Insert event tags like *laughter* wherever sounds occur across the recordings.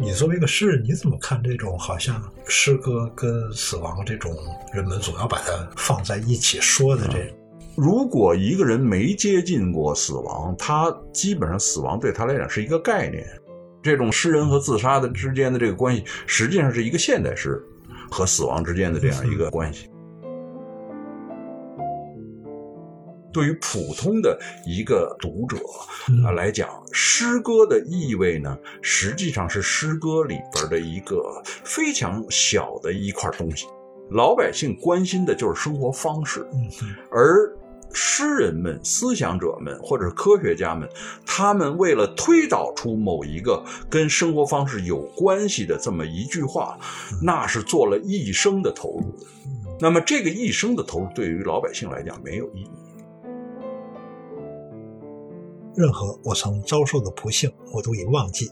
你作为一个诗人，你怎么看这种好像诗歌跟死亡这种人们总要把它放在一起说的这？如果一个人没接近过死亡，他基本上死亡对他来讲是一个概念。这种诗人和自杀的之间的这个关系，实际上是一个现代诗和死亡之间的这样一个关系。对于普通的一个读者啊来讲，诗歌的意味呢，实际上是诗歌里边的一个非常小的一块东西。老百姓关心的就是生活方式，而诗人们、思想者们或者科学家们，他们为了推导出某一个跟生活方式有关系的这么一句话，那是做了一生的投入。那么，这个一生的投入对于老百姓来讲没有意义。任何我曾遭受的不幸，我都已忘记。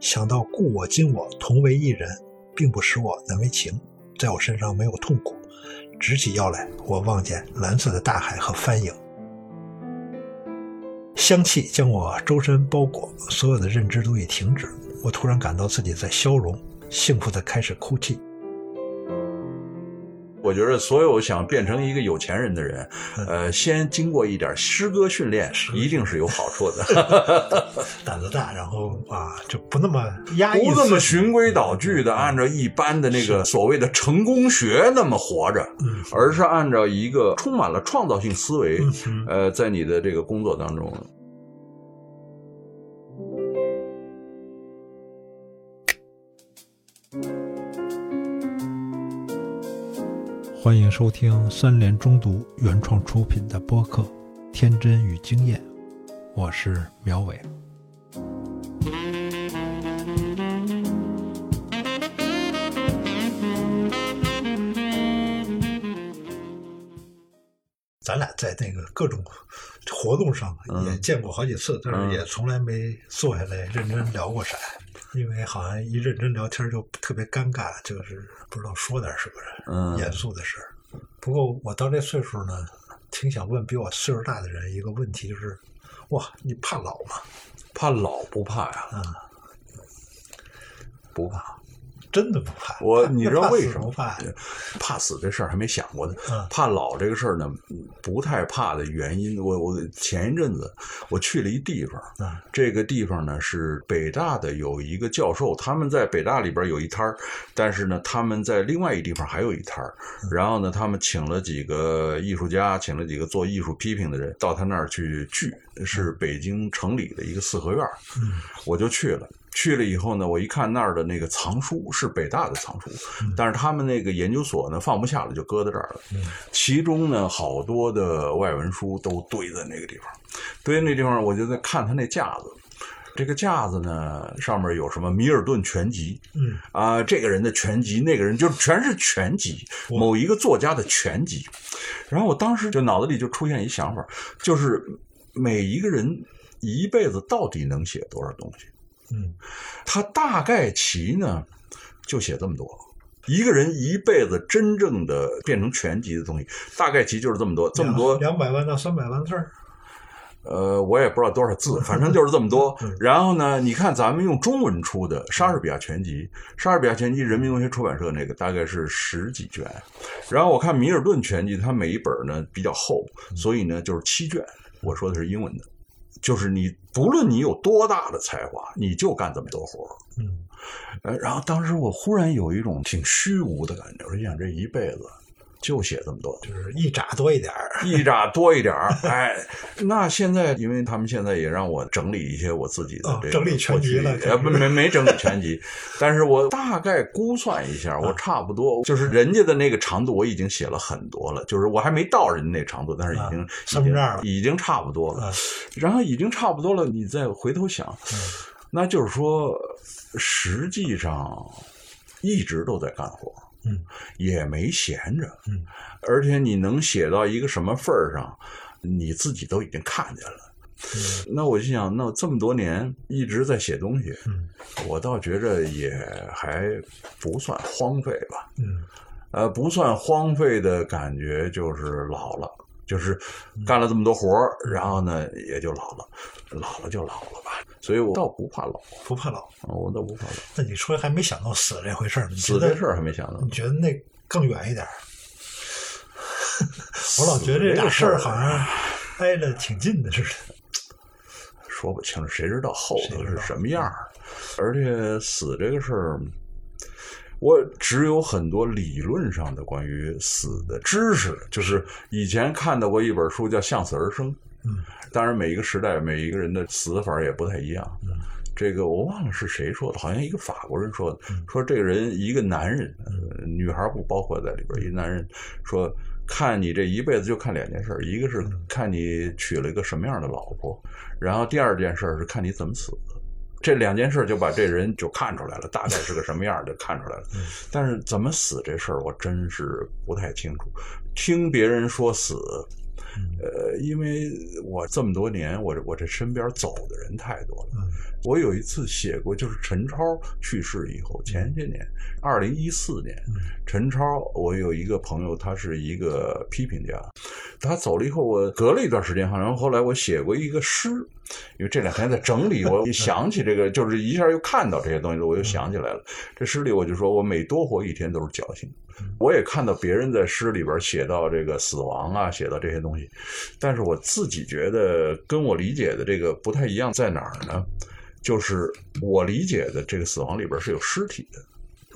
想到故我今我同为一人，并不使我难为情，在我身上没有痛苦。直起腰来，我望见蓝色的大海和帆影，香气将我周身包裹，所有的认知都已停止。我突然感到自己在消融，幸福的开始哭泣。我觉得所有想变成一个有钱人的人，呃，先经过一点诗歌训练，一定是有好处的。*laughs* 胆子大，然后啊，就不那么压抑，不那么循规蹈矩的按照一般的那个所谓的成功学那么活着，而是按照一个充满了创造性思维，呃，在你的这个工作当中。欢迎收听三联中读原创出品的播客《天真与经验》，我是苗伟。咱俩在那个各种活动上也见过好几次，但是也从来没坐下来认真聊过啥。因为好像一认真聊天就特别尴尬，就是不知道说点什么严肃的事儿。不过我到这岁数呢，挺想问比我岁数大的人一个问题，就是：哇，你怕老吗？怕老不怕呀？嗯，不怕。真的不怕。我，你知道为什么？怕？怕死这事儿还没想过呢。怕老这个事儿呢，不太怕的原因，我我前一阵子我去了一地方，这个地方呢是北大的有一个教授，他们在北大里边有一摊儿，但是呢他们在另外一地方还有一摊儿，然后呢他们请了几个艺术家，请了几个做艺术批评的人到他那儿去聚，是北京城里的一个四合院，我就去了。去了以后呢，我一看那儿的那个藏书是北大的藏书，但是他们那个研究所呢放不下了，就搁在这儿了。其中呢，好多的外文书都堆在那个地方，堆那地方，我就在看他那架子。这个架子呢，上面有什么米尔顿全集，嗯啊，这个人的全集，那个人就全是全集，某一个作家的全集。然后我当时就脑子里就出现一想法，就是每一个人一辈子到底能写多少东西？嗯，他大概其呢，就写这么多。一个人一辈子真正的变成全集的东西，大概其就是这么多，这么多两百万到三百万字儿。呃，我也不知道多少字，反正就是这么多。*laughs* 然后呢，你看咱们用中文出的莎士比亚全集，莎士比亚全集，人民文学出版社那个大概是十几卷。然后我看米尔顿全集，它每一本呢比较厚，所以呢就是七卷。我说的是英文的。就是你，不论你有多大的才华，你就干这么多活儿。嗯，呃，然后当时我忽然有一种挺虚无的感觉，我想这一辈子。就写这么多，就是一扎多一点 *laughs* 一扎多一点哎，*laughs* 那现在因为他们现在也让我整理一些我自己的这整理全集了，呃，不没没整理 *laughs* 全集，但是我大概估算一下，我差不多就是人家的那个长度我已经写了很多了，就是我还没到人家那长度，但是已经三分之二已经差不多了，然后已经差不多了，你再回头想，那就是说实际上一直都在干活。嗯，也没闲着，嗯，而且你能写到一个什么份儿上，你自己都已经看见了。嗯，那我就想，那这么多年一直在写东西，嗯，我倒觉着也还不算荒废吧。嗯，呃，不算荒废的感觉就是老了，就是干了这么多活儿，然后呢也就老了。老了就老了吧，所以我倒不怕老，不怕老，我倒不怕老。那你说还没想到死这回事儿？死这事儿还没想到？你觉得那更远一点？*laughs* 我老觉得这俩事儿好像挨着挺近的似的。说不清，谁知道后头是什么样儿？而且死这个事儿，我只有很多理论上的关于死的知识，就是以前看到过一本书叫《向死而生》。嗯，当然每一个时代每一个人的死法也不太一样。嗯，这个我忘了是谁说的，好像一个法国人说的，说这个人一个男人，女孩不包括在里边，一个男人说。看你这一辈子就看两件事，一个是看你娶了一个什么样的老婆，然后第二件事是看你怎么死。这两件事就把这人就看出来了，大概是个什么样的看出来了。但是怎么死这事儿，我真是不太清楚。听别人说死。呃，因为我这么多年，我我这身边走的人太多了。我有一次写过，就是陈超去世以后，前些年，二零一四年，陈超，我有一个朋友，他是一个批评家，他走了以后，我隔了一段时间，好像后来我写过一个诗，因为这两天在整理，我一想起这个，就是一下又看到这些东西了，我又想起来了。这诗里我就说，我每多活一天都是侥幸。我也看到别人在诗里边写到这个死亡啊，写到这些东西，但是我自己觉得跟我理解的这个不太一样，在哪儿呢？就是我理解的这个死亡里边是有尸体的，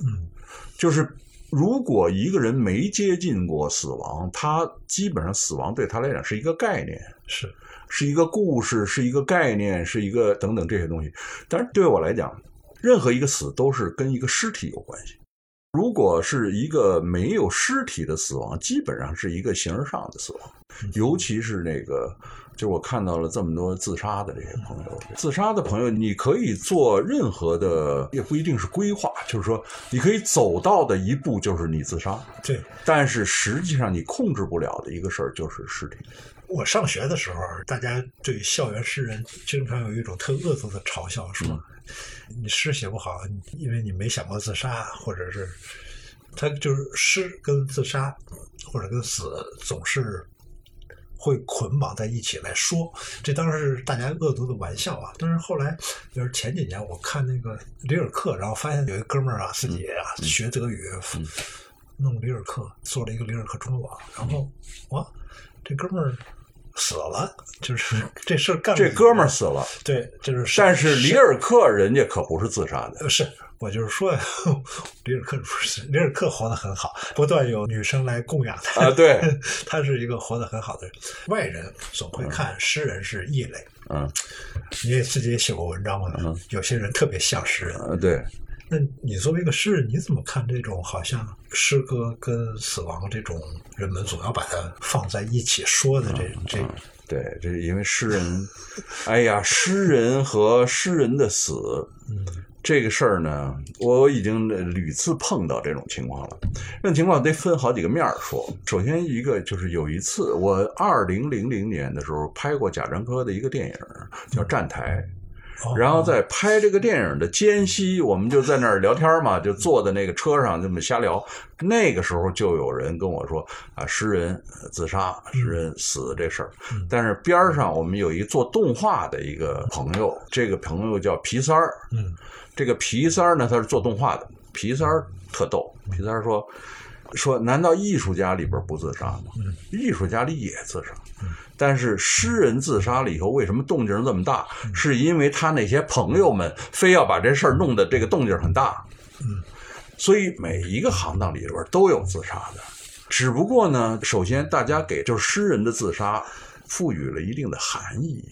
嗯，就是如果一个人没接近过死亡，他基本上死亡对他来讲是一个概念，是是一个故事，是一个概念，是一个等等这些东西。但是对我来讲，任何一个死都是跟一个尸体有关系。如果是一个没有尸体的死亡，基本上是一个形而上的死亡，尤其是那个，就是我看到了这么多自杀的这些朋友，自杀的朋友，你可以做任何的，也不一定是规划，就是说你可以走到的一步就是你自杀，对，但是实际上你控制不了的一个事儿就是尸体。我上学的时候，大家对校园诗人经常有一种特恶毒的嘲笑，说你诗写不好，因为你没想过自杀，或者是他就是诗跟自杀或者跟死总是会捆绑在一起来说。这当时是大家恶毒的玩笑啊。但是后来就是前几年，我看那个里尔克，然后发现有一哥们儿啊，自己啊学德语，弄里尔克，做了一个里尔克中文网，然后哇，这哥们儿。死了，就是 *laughs* 这事儿干。这哥们儿死了，对，就是。但是里尔克人家可不是自杀的。是我就是说，*laughs* 里尔克不是里尔克活得很好，不断有女生来供养他。啊，对，*laughs* 他是一个活得很好的人。外人总会看诗人是异类。嗯，你也自己也写过文章嘛？嗯，有些人特别像诗人。啊，对。那你作为一个诗人，你怎么看这种好像诗歌跟死亡这种人们总要把它放在一起说的这这？对，这是因为诗人，哎呀，诗人和诗人的死，这个事儿呢，我已经屡次碰到这种情况了。这种情况得分好几个面儿说。首先一个就是有一次，我二零零零年的时候拍过贾樟柯的一个电影，叫《站台》。然后在拍这个电影的间隙，我们就在那儿聊天嘛，就坐在那个车上这么瞎聊。那个时候就有人跟我说啊，诗人自杀，诗人死这事儿。但是边上我们有一做动画的一个朋友，这个朋友叫皮三儿。嗯，这个皮三儿呢，他是做动画的。皮三儿特逗，皮三儿说。说，难道艺术家里边不自杀吗？艺术家里也自杀，但是诗人自杀了以后，为什么动静这么大？是因为他那些朋友们非要把这事儿弄得这个动静很大。嗯，所以每一个行当里边都有自杀的，只不过呢，首先大家给就是诗人的自杀赋予了一定的含义。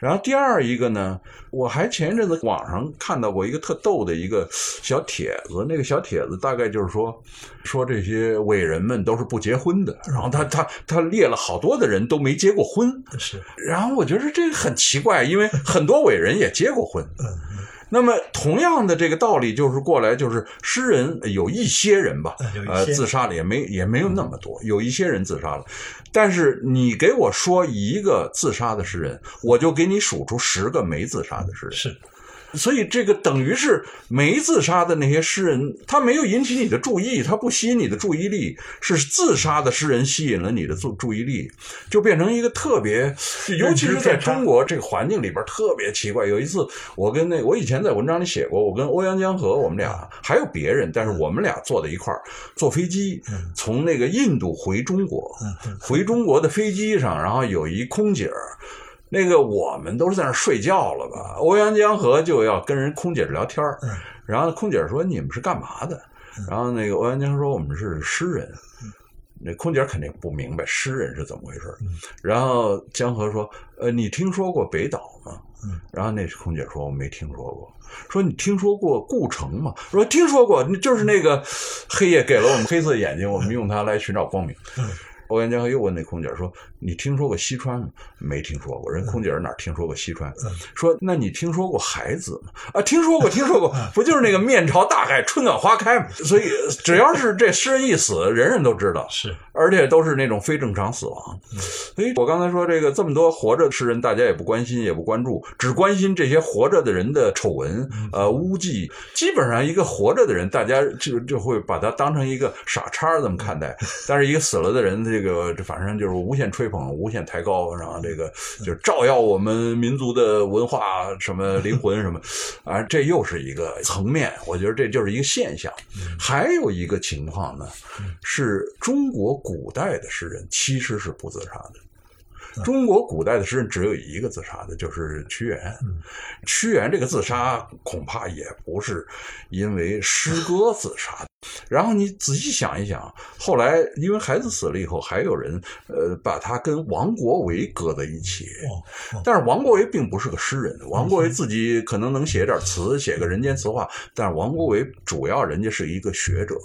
然后第二一个呢，我还前一阵子网上看到过一个特逗的一个小帖子，那个小帖子大概就是说，说这些伟人们都是不结婚的，然后他他他列了好多的人都没结过婚，是。然后我觉得这个很奇怪，因为很多伟人也结过婚。嗯。那么同样的这个道理就是过来，就是诗人有一些人吧，呃，自杀了也没也没有那么多，有一些人自杀了。但是你给我说一个自杀的诗人，我就给你数出十个没自杀的诗人。是，所以这个等于是没自杀的那些诗人，他没有引起你的注意，他不吸引你的注意力，是自杀的诗人吸引了你的注注意力，就变成一个特别，尤其是在中国这个环境里边特别奇怪。有一次，我跟那我以前在文章里写过，我跟欧阳江河，我们俩还有别人，但是我们俩坐在一块儿坐飞机，从那个印度回中国，回中国的飞机上，然后有一空姐儿。那个我们都是在那睡觉了吧？欧阳江河就要跟人空姐聊天然后空姐说：“你们是干嘛的？”然后那个欧阳江说：“我们是诗人。”那空姐肯定不明白诗人是怎么回事然后江河说：“呃，你听说过北岛吗？”然后那空姐说：“我没听说过。”说：“你听说过顾城吗？”说：“听说过，就是那个黑夜给了我们黑色眼睛，我们用它来寻找光明。”欧阳江河又问那空姐说：“你听说过西川吗？”没听说过。人空姐哪听说过西川？说：“那你听说过海子吗？”啊，听说过，听说过。不就是那个面朝大海，春暖花开吗？*laughs* 所以只要是这诗人一死，人人都知道。是，而且都是那种非正常死亡。所以我刚才说这个这么多活着的诗人，大家也不关心，也不关注，只关心这些活着的人的丑闻、呃污迹。基本上一个活着的人，大家就就会把他当成一个傻叉这么看待。*laughs* 但是一个死了的人，这这个这反正就是无限吹捧、无限抬高，然后这个就照耀我们民族的文化什么灵魂什么，啊，这又是一个层面。我觉得这就是一个现象。还有一个情况呢，是中国古代的诗人其实是不自杀的。中国古代的诗人只有一个自杀的，就是屈原。屈原这个自杀恐怕也不是因为诗歌自杀。然后你仔细想一想，后来因为孩子死了以后，还有人呃把他跟王国维搁在一起。但是王国维并不是个诗人，王国维自己可能能写点词，写个人间词话。但是王国维主要人家是一个学者。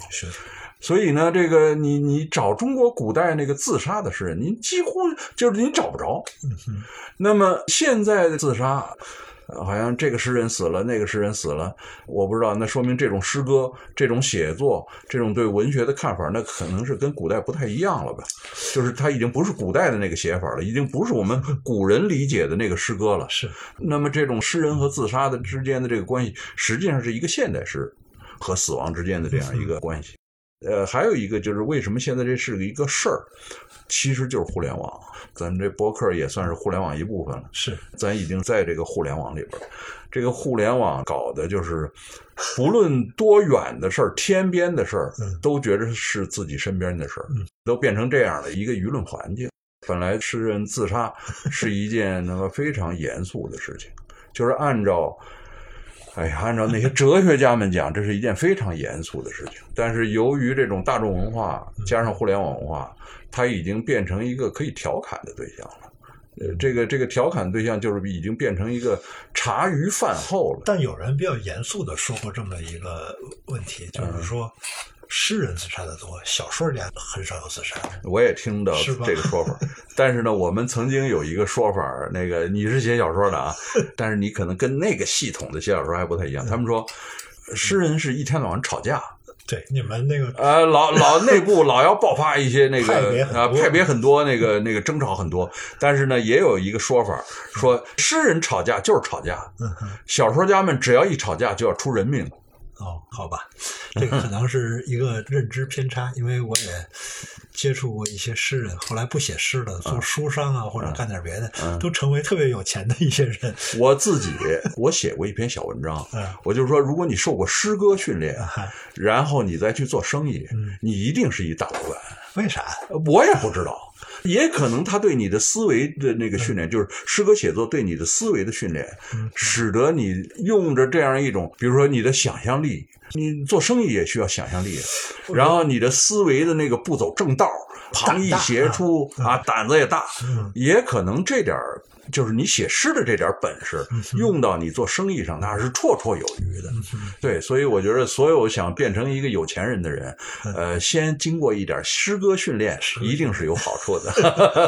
所以呢，这个你你找中国古代那个自杀的诗人，您几乎就是您找不着。那么现在的自杀，好像这个诗人死了，那个诗人死了，我不知道。那说明这种诗歌、这种写作、这种对文学的看法，那可能是跟古代不太一样了吧？就是他已经不是古代的那个写法了，已经不是我们古人理解的那个诗歌了。是。那么这种诗人和自杀的之间的这个关系，实际上是一个现代诗和死亡之间的这样一个关系。呃，还有一个就是为什么现在这是一个事儿，其实就是互联网。咱这博客也算是互联网一部分了。是，咱已经在这个互联网里边这个互联网搞的就是，不论多远的事儿、天边的事儿，都觉得是自己身边的事儿，都变成这样的一个舆论环境。本来诗人自杀是一件那么非常严肃的事情，就是按照。哎呀，按照那些哲学家们讲，这是一件非常严肃的事情。但是由于这种大众文化加上互联网文化，它已经变成一个可以调侃的对象了。呃，这个这个调侃对象就是已经变成一个茶余饭后了。但有人比较严肃的说过这么一个问题，就是说。诗人自杀的多，小说家很少有自杀。我也听到这个说法，*laughs* 但是呢，我们曾经有一个说法，那个你是写小说的啊，*laughs* 但是你可能跟那个系统的写小说还不太一样。他们说，诗人是一天到晚吵架。对，你们那个呃，老老内部老要爆发一些那个啊，派别很多，那个那个争吵很多。但是呢，也有一个说法，说诗人吵架就是吵架，小说家们只要一吵架就要出人命。哦，好吧，这个可能是一个认知偏差，因为我也接触过一些诗人，后来不写诗了，做书商啊，或者干点别的，都成为特别有钱的一些人。*laughs* 我自己，我写过一篇小文章，我就说，如果你受过诗歌训练，然后你再去做生意，你一定是一大老板。为啥？我也不知道。也可能他对你的思维的那个训练，就是诗歌写作对你的思维的训练，使得你用着这样一种，比如说你的想象力，你做生意也需要想象力，然后你的思维的那个不走正道，旁逸斜出啊，胆子也大，也可能这点儿。就是你写诗的这点本事，用到你做生意上，那是绰绰有余的。对，所以我觉得，所有想变成一个有钱人的人，呃，先经过一点诗歌训练，一定是有好处的。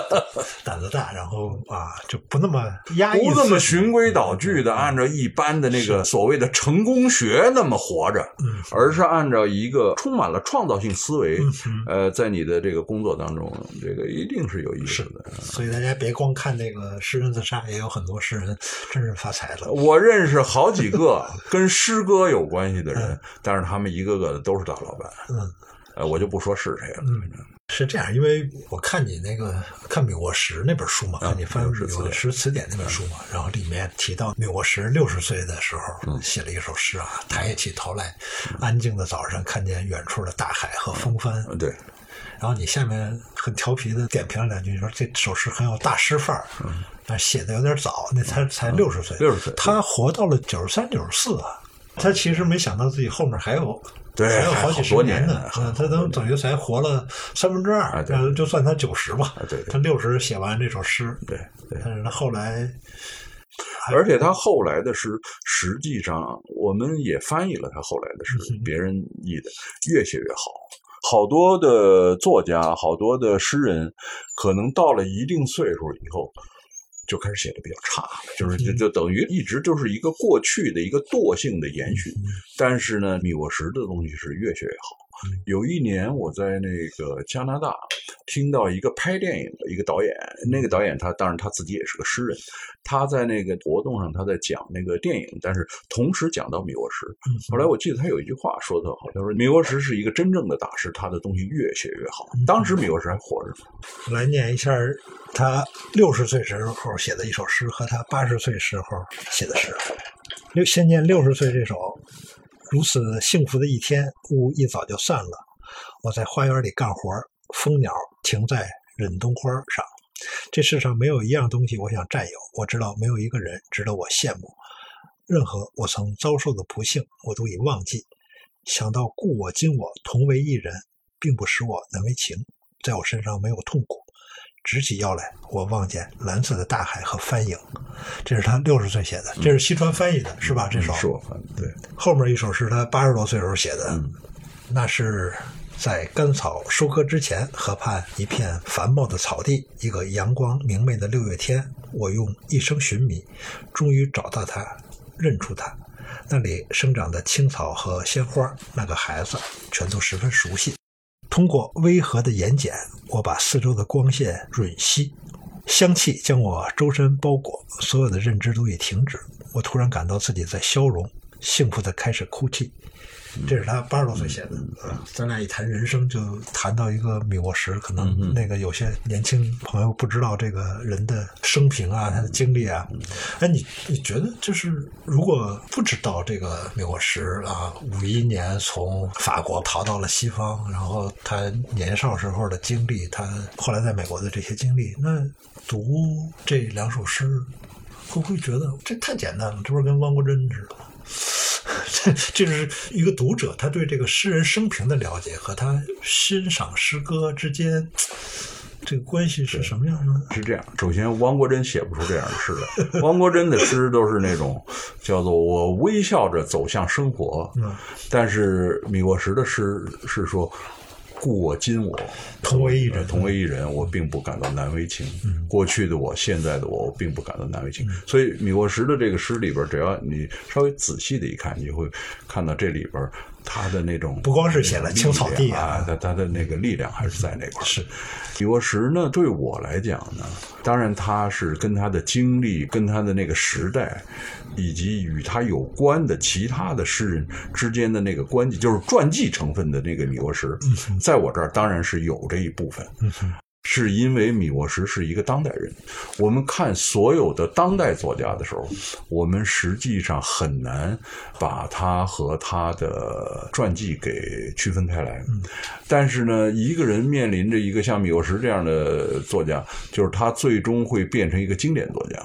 *laughs* 胆子大，然后啊，就不那么压抑，不那么循规蹈矩的按照一般的那个所谓的成功学那么活着，而是按照一个充满了创造性思维，呃，在你的这个工作当中，这个一定是有意思的。所以大家别光看那个诗。人自杀，也有很多诗人真是发财了。我认识好几个跟诗歌有关系的人，但是他们一个个的都是大老板。嗯，呃，我就不说是谁了。嗯，是这样，因为我看你那个看《米沃什》那本书嘛，看你翻《米沃什词典》那本书嘛，然后里面提到米沃什六十岁的时候写了一首诗啊，抬起头来，安静的早上看见远处的大海和风帆。对。然后你下面很调皮的点评了两句，说这首诗很有大师范儿，但写的有点早，那才才六十岁，六十岁，他活到了九十三、九十四啊，他其实没想到自己后面还有。对，还有好几十年呢，他等等于才活了三分之二，就算他九十吧。对，他六十写完这首诗，对，但是他后来，而且他后来的诗，实际上我们也翻译了他后来的诗，别人译的越写越好。好多的作家，好多的诗人，可能到了一定岁数以后。就开始写的比较差了，就是就就等于一直就是一个过去的一个惰性的延续。但是呢，米沃什的东西是越写越好。有一年我在那个加拿大听到一个拍电影的一个导演，那个导演他当然他自己也是个诗人，他在那个活动上他在讲那个电影，但是同时讲到米沃什。后来我记得他有一句话说的好，他说米沃什是一个真正的大师，他的东西越写越好。当时米沃什还活着。来念一下他六十岁时候写的一首诗和他八十岁时候写的诗。六先念六十岁这首。如此幸福的一天，雾一早就散了。我在花园里干活，蜂鸟停在忍冬花上。这世上没有一样东西我想占有。我知道没有一个人值得我羡慕。任何我曾遭受的不幸，我都已忘记。想到故我今我同为一人，并不使我难为情。在我身上没有痛苦。直起腰来，我望见蓝色的大海和帆影。这是他六十岁写的，这是西川翻译的，是吧？这首是我翻的。对，后面一首是他八十多岁时候写的，那是在干草收割之前，河畔一片繁茂的草地，一个阳光明媚的六月天，我用一生寻觅，终于找到它，认出它。那里生长的青草和鲜花，那个孩子，全都十分熟悉。通过微和的眼睑，我把四周的光线吮吸，香气将我周身包裹，所有的认知都已停止。我突然感到自己在消融，幸福的开始哭泣。这是他八十多岁写的。咱俩一谈人生，就谈到一个米沃什，可能那个有些年轻朋友不知道这个人的生平啊，他的经历啊。哎，你你觉得，就是如果不知道这个米沃什啊，五一年从法国逃到了西方，然后他年少时候的经历，他后来在美国的这些经历，那读这两首诗，会不会觉得这太简单了？这不是跟汪国真似的吗？*laughs* 这这是一个读者，他对这个诗人生平的了解和他欣赏诗歌之间这个关系是什么样的？是这样，首先汪国真写不出这样的诗来。*laughs* 汪国真的诗都是那种叫做“我微笑着走向生活”，嗯但是米沃什的诗是说。故我今我同为一人，同为一人，我并不感到难为情。过去的我，现在的我，我并不感到难为情。所以米沃什的这个诗里边，只要你稍微仔细的一看，你会看到这里边。他的那种不光是写了青草地啊，他他的那个力量还是在那块儿。是，李沃石呢，对我来讲呢，当然他是跟他的经历、跟他的那个时代，以及与他有关的其他的诗人之间的那个关系，就是传记成分的那个李沃石，在我这儿当然是有这一部分。是因为米沃什是一个当代人，我们看所有的当代作家的时候，我们实际上很难把他和他的传记给区分开来。但是呢，一个人面临着一个像米沃什这样的作家，就是他最终会变成一个经典作家。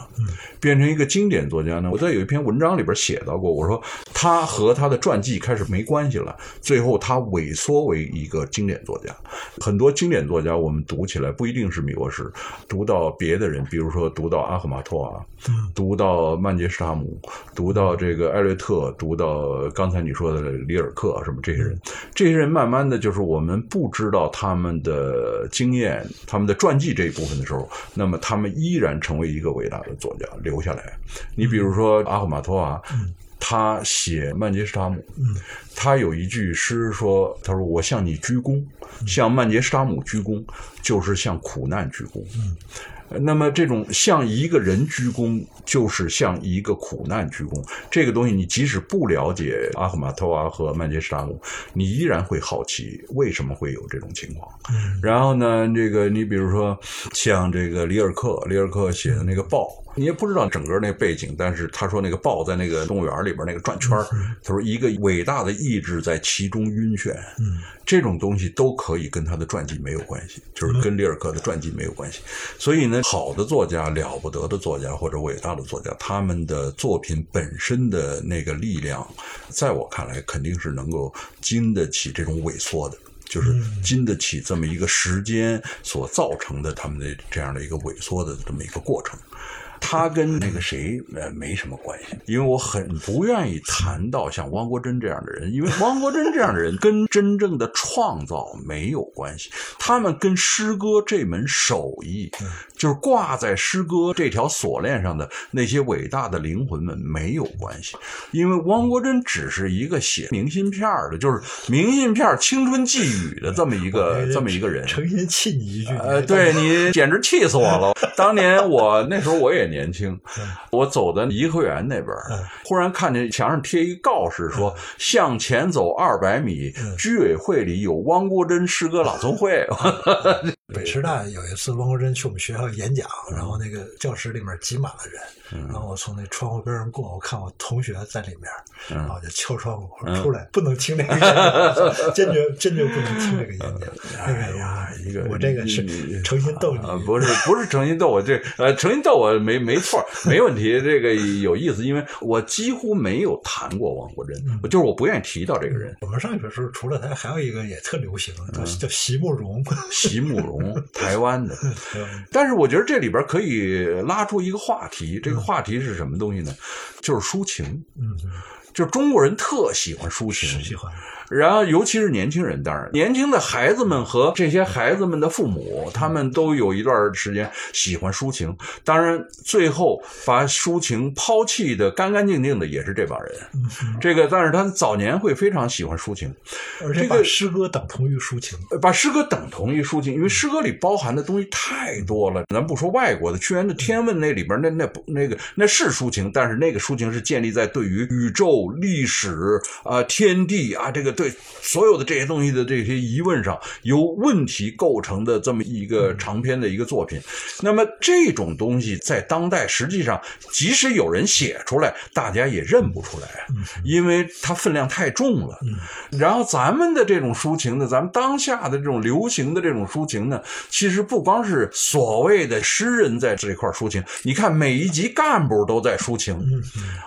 变成一个经典作家呢？我在有一篇文章里边写到过，我说他和他的传记开始没关系了，最后他萎缩为一个经典作家。很多经典作家我们读起来。不一定是米沃什，读到别的人，比如说读到阿赫马托啊，读到曼杰施塔姆，读到这个艾略特，读到刚才你说的里尔克什么这些人，这些人慢慢的就是我们不知道他们的经验、他们的传记这一部分的时候，那么他们依然成为一个伟大的作家留下来。你比如说阿赫马托啊。他写曼杰施塔姆，他有一句诗说：“他说我向你鞠躬，向曼杰施塔姆鞠躬，就是向苦难鞠躬。”那么这种向一个人鞠躬，就是向一个苦难鞠躬。这个东西，你即使不了解阿赫玛托娃和曼杰什达姆，你依然会好奇为什么会有这种情况。然后呢，这个你比如说像这个里尔克，里尔克写的那个报。你也不知道整个那背景，但是他说那个豹在那个动物园里边那个转圈他说一个伟大的意志在其中晕眩，这种东西都可以跟他的传记没有关系，就是跟里尔克的传记没有关系。所以呢，好的作家、了不得的作家或者伟大的作家，他们的作品本身的那个力量，在我看来肯定是能够经得起这种萎缩的，就是经得起这么一个时间所造成的他们的这样的一个萎缩的这么一个过程。他跟那个谁呃没什么关系，因为我很不愿意谈到像汪国真这样的人，因为汪国真这样的人跟真正的创造没有关系，他们跟诗歌这门手艺，就是挂在诗歌这条锁链上的那些伟大的灵魂们没有关系，因为汪国真只是一个写明信片的，就是明信片青春寄语的这么一个这么一个人。诚心气你一句，呃，对你简直气死我了。当年我那时候我也。年轻，我走在颐和园那边，忽然看见墙上贴一告示，说向前走二百米，居委会里有汪国真诗歌朗诵会。*laughs* 北师大有一次，汪国真去我们学校演讲，然后那个教室里面挤满了人，然后我从那窗户边上过，我看我同学在里面，然后就敲窗户出来，不能听这个演讲，坚决坚决不能听这个演讲。哎呀，一个我这个是诚心逗你，不是不是诚心逗我，这呃诚心逗我没没错，没问题，这个有意思，因为我几乎没有谈过汪国真，就是我不愿意提到这个人。我们上学时候除了他，还有一个也特流行，叫叫席慕容，席慕容。*laughs* 台湾的，但是我觉得这里边可以拉出一个话题，这个话题是什么东西呢？就是抒情，嗯，就是中国人特喜欢抒情，喜欢。然后，尤其是年轻人，当然，年轻的孩子们和这些孩子们的父母，他们都有一段时间喜欢抒情。当然，最后把抒情抛弃的干干净净的也是这帮人。这个，但是他早年会非常喜欢抒情，而且把诗歌等同于抒情，把诗歌等同于抒情，因为诗歌里包含的东西太多了。咱不说外国的，屈原的《天问》那里边那那那个那是抒情，但是那个抒情是建立在对于宇宙、历史啊、天地啊这个。对所有的这些东西的这些疑问上，由问题构成的这么一个长篇的一个作品，那么这种东西在当代实际上，即使有人写出来，大家也认不出来，因为它分量太重了。然后咱们的这种抒情呢，咱们当下的这种流行的这种抒情呢，其实不光是所谓的诗人在这块抒情，你看每一级干部都在抒情。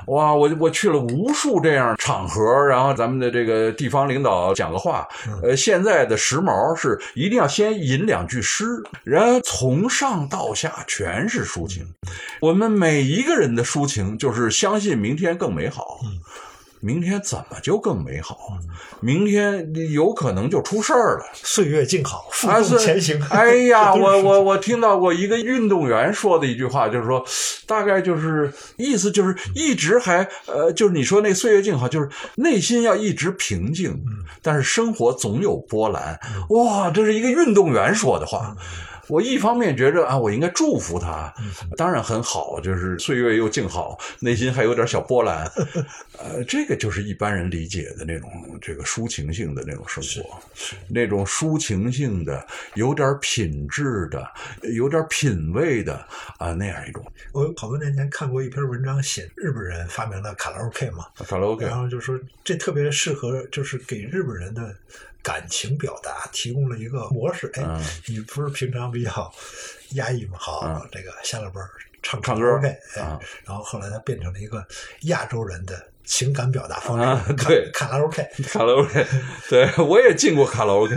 哇，我我去了无数这样场合，然后咱们的这个地方。领导讲个话，呃，现在的时髦是一定要先吟两句诗，然后从上到下全是抒情。我们每一个人的抒情就是相信明天更美好。明天怎么就更美好？明天有可能就出事儿了。岁月静好，负重前行。哎呀，*laughs* 我我我听到过一个运动员说的一句话，就是说，大概就是意思就是一直还呃，就是你说那岁月静好，就是内心要一直平静，但是生活总有波澜。哇，这是一个运动员说的话。我一方面觉着啊，我应该祝福他，当然很好，就是岁月又静好，内心还有点小波澜，*laughs* 呃，这个就是一般人理解的那种这个抒情性的那种生活，那种抒情性的、有点品质的、有点品味的啊那样一种。我好多年前看过一篇文章，写日本人发明了卡拉 OK 嘛，卡拉 OK，然后就说这特别适合，就是给日本人的。感情表达提供了一个模式，哎，你不是平常比较压抑吗？好，这个下了班唱唱歌，OK，哎，然后后来它变成了一个亚洲人的。情感表达方式，对卡拉 OK，卡拉 OK，*laughs* 对我也进过卡拉 OK。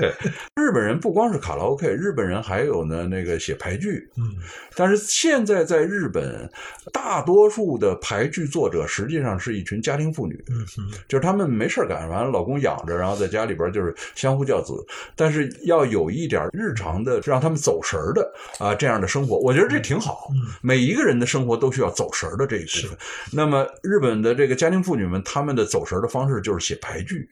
日本人不光是卡拉 OK，日本人还有呢那个写排剧。嗯，但是现在在日本，大多数的排剧作者实际上是一群家庭妇女。嗯就是他们没事干，完了老公养着，然后在家里边就是相夫教子。但是要有一点日常的让他们走神的啊，这样的生活，我觉得这挺好。每一个人的生活都需要走神的这一部分。那么日本的这个家庭妇女们，他们的走神的方式就是写牌剧。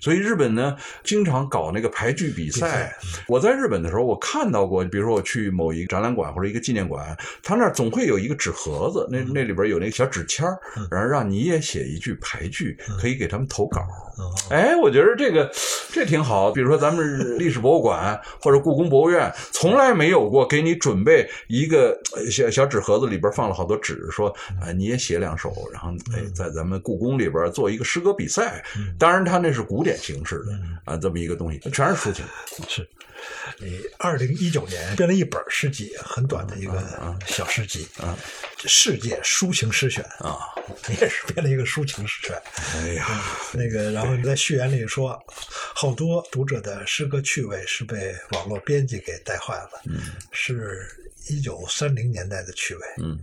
所以日本呢，经常搞那个牌剧比赛。我在日本的时候，我看到过，比如说我去某一个展览馆或者一个纪念馆，他那儿总会有一个纸盒子，那那里边有那个小纸签然后让你也写一句牌剧，可以给他们投稿。哎，我觉得这个这挺好。比如说，咱们历史博物馆或者故宫博物院，从来没有过给你准备一个小小纸盒子，里边放了好多纸，说啊，你也写两首，然后哎，在咱们故宫里边做一个诗歌比赛。当然，他那是古典形式的啊，这么一个东西，全是抒情。*laughs* 是。你二零一九年编了一本诗集，很短的一个小诗集，《世界抒情诗选》啊，你 *laughs* 也是编了一个抒情诗选。哎呀，那个，然后你在序言里说，好多读者的诗歌趣味是被网络编辑给带坏了，是一九三零年代的趣味。嗯。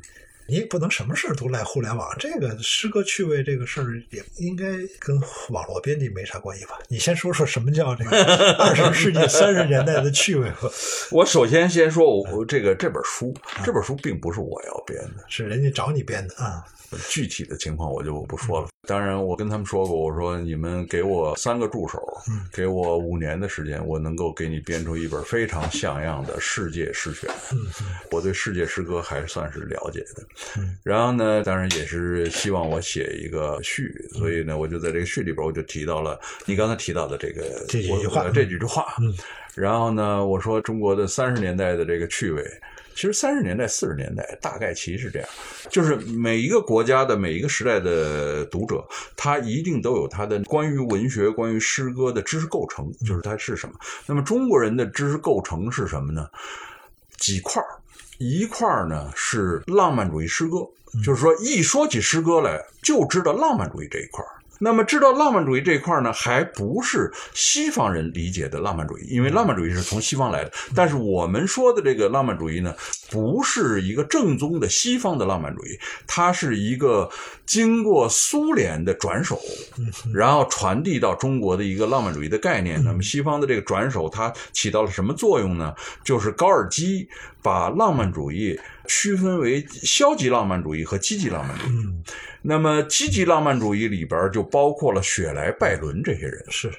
你也不能什么事儿都赖互联网，这个诗歌趣味这个事儿也应该跟网络编辑没啥关系吧？你先说说什么叫这个 *laughs* 二十世纪三十年代的趣味吧。*laughs* 我首先先说，我这个这本书，这本书并不是我要编的，是人家找你编的啊。具体的情况我就不说了。当然，我跟他们说过，我说你们给我三个助手，给我五年的时间，我能够给你编出一本非常像样的世界诗选。我对世界诗歌还算是了解的。然后呢，当然也是希望我写一个序，所以呢，我就在这个序里边，我就提到了你刚才提到的这个这几句话，这几句话。然后呢，我说中国的三十年代的这个趣味。其实三十年代、四十年代大概其实是这样，就是每一个国家的每一个时代的读者，他一定都有他的关于文学、关于诗歌的知识构成，就是它是什么。那么中国人的知识构成是什么呢？几块儿，一块儿呢是浪漫主义诗歌，就是说一说起诗歌来就知道浪漫主义这一块儿。那么，知道浪漫主义这一块呢，还不是西方人理解的浪漫主义，因为浪漫主义是从西方来的。但是我们说的这个浪漫主义呢，不是一个正宗的西方的浪漫主义，它是一个经过苏联的转手，然后传递到中国的一个浪漫主义的概念。那么，西方的这个转手，它起到了什么作用呢？就是高尔基把浪漫主义区分为消极浪漫主义和积极浪漫主义。那么，积极浪漫主义里边就包括了雪莱、拜伦这些人。是。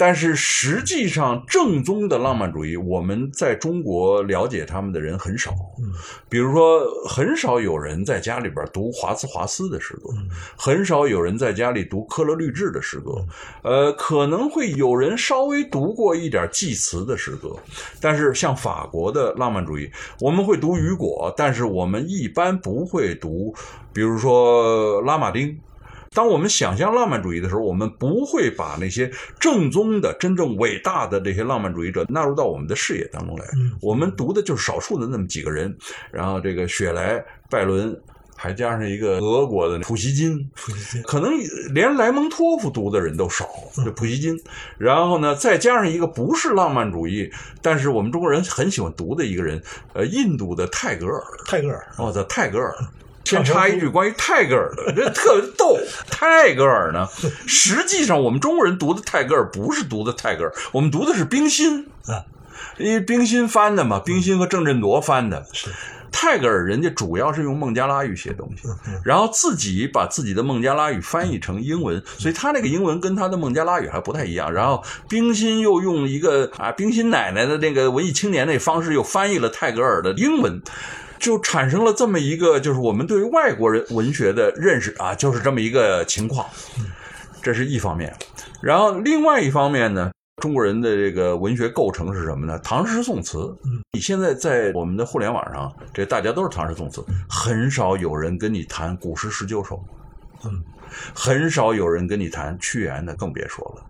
但是实际上，正宗的浪漫主义，我们在中国了解他们的人很少。嗯，比如说，很少有人在家里边读华兹华斯的诗歌，很少有人在家里读科勒律治的诗歌。呃，可能会有人稍微读过一点济慈的诗歌，但是像法国的浪漫主义，我们会读雨果，但是我们一般不会读，比如说拉马丁。当我们想象浪漫主义的时候，我们不会把那些正宗的、真正伟大的这些浪漫主义者纳入到我们的视野当中来。我们读的就是少数的那么几个人，然后这个雪莱、拜伦，还加上一个俄国的普希金，可能连莱蒙托夫读的人都少。这普希金，然后呢，再加上一个不是浪漫主义，但是我们中国人很喜欢读的一个人，呃，印度的泰戈尔。泰戈尔，我操泰戈尔。先插一句关于泰戈尔的，这特别逗。*laughs* 泰戈尔呢，实际上我们中国人读的泰戈尔不是读的泰戈尔，我们读的是冰心啊，因为冰心翻的嘛，冰心和郑振铎翻的。是泰戈尔，人家主要是用孟加拉语写东西，然后自己把自己的孟加拉语翻译成英文，所以他那个英文跟他的孟加拉语还不太一样。然后冰心又用一个啊，冰心奶奶的那个文艺青年那方式又翻译了泰戈尔的英文。就产生了这么一个，就是我们对于外国人文学的认识啊，就是这么一个情况，这是一方面。然后另外一方面呢，中国人的这个文学构成是什么呢？唐诗宋词。你现在在我们的互联网上，这大家都是唐诗宋词，很少有人跟你谈古诗十九首。嗯。很少有人跟你谈屈原的，更别说了。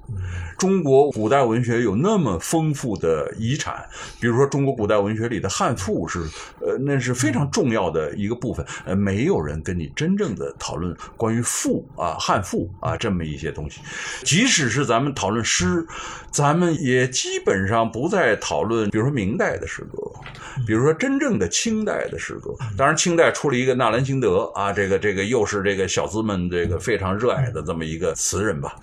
中国古代文学有那么丰富的遗产，比如说中国古代文学里的汉赋是，呃，那是非常重要的一个部分。呃，没有人跟你真正的讨论关于赋啊、汉赋啊这么一些东西。即使是咱们讨论诗，咱们也基本上不再讨论，比如说明代的诗歌，比如说真正的清代的诗歌。当然，清代出了一个纳兰性德啊，这个这个又是这个小资们这个。非常热爱的这么一个词人吧，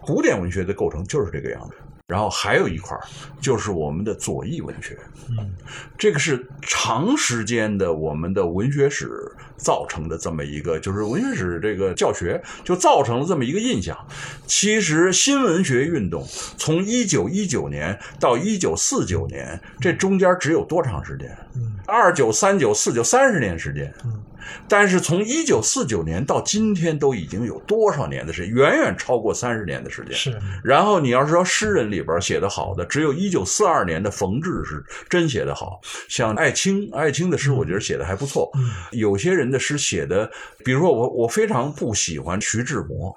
古典文学的构成就是这个样子。然后还有一块儿就是我们的左翼文学，嗯，这个是长时间的我们的文学史造成的这么一个，就是文学史这个教学就造成了这么一个印象。其实新文学运动从一九一九年到一九四九年，这中间只有多长时间？嗯，二九、三九、四九，三十年时间。嗯。但是从一九四九年到今天，都已经有多少年的时间？远远超过三十年的时间。是。然后你要是说诗人里边写的好的，只有一九四二年的冯至是真写的好。像艾青，艾青的诗我觉得写的还不错。嗯。有些人的诗写的，比如说我，我非常不喜欢徐志摩。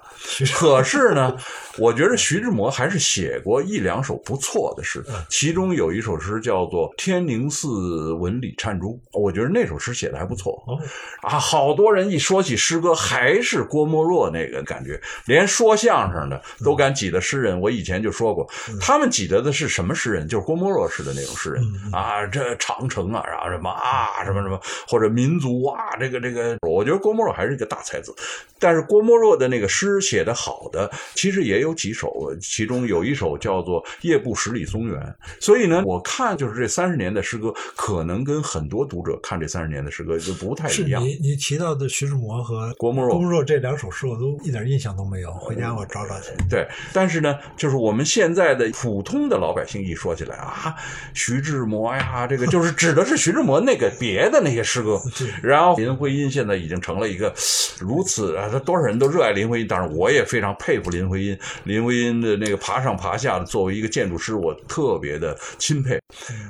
可是呢，我觉得徐志摩还是写过一两首不错的诗。其中有一首诗叫做《天宁寺文理颤珠》，我觉得那首诗写的还不错。哦。啊，好多人一说起诗歌，还是郭沫若那个感觉，连说相声的都敢挤的诗人。我以前就说过，他们挤得的是什么诗人？就是郭沫若式的那种诗人啊，这长城啊，然后什么啊，什么什么，或者民族啊，这个这个，我觉得郭沫若还是一个大才子。但是郭沫若的那个诗写得好的，其实也有几首，其中有一首叫做《夜不十里松原》。所以呢，我看就是这三十年的诗歌，可能跟很多读者看这三十年的诗歌就不太一样。你你提到的徐志摩和郭沫若，郭沫若这两首诗我都一点印象都没有，回家我找找去。对，但是呢，就是我们现在的普通的老百姓一说起来啊，徐志摩呀，这个就是指的是徐志摩那个别的那些诗歌。*laughs* 然后林徽因现在已经成了一个如此啊，他多少人都热爱林徽因，当然我也非常佩服林徽因。林徽因的那个爬上爬下的，作为一个建筑师，我特别的钦佩。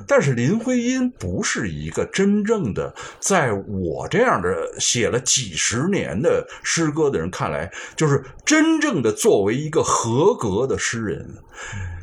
但是林徽因不是一个真正的在我这样的。写了几十年的诗歌的人看来，就是真正的作为一个合格的诗人。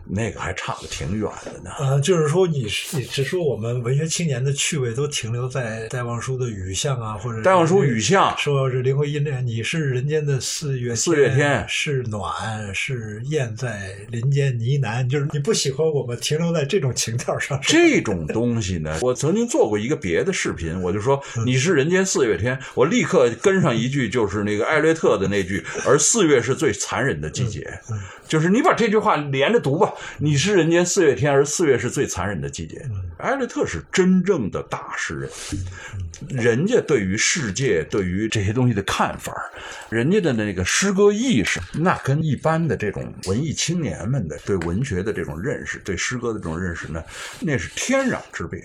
那个还差得挺远的呢。呃，就是说，你你只说我们文学青年的趣味都停留在戴望舒的雨巷啊，或者戴望舒雨巷，说是林徽因那你是人间的四月四月天，是暖是燕在林间呢喃，就是你不喜欢我们停留在这种情调上。这种东西呢，*laughs* 我曾经做过一个别的视频，我就说你是人间四月天，我立刻跟上一句，就是那个艾略特的那句，而四月是最残忍的季节。就是你把这句话连着读吧。你是人间四月天，而四月是最残忍的季节。艾略特是真正的大诗人，人家对于世界、对于这些东西的看法，人家的那个诗歌意识，那跟一般的这种文艺青年们的对文学的这种认识、对诗歌的这种认识呢，那是天壤之别。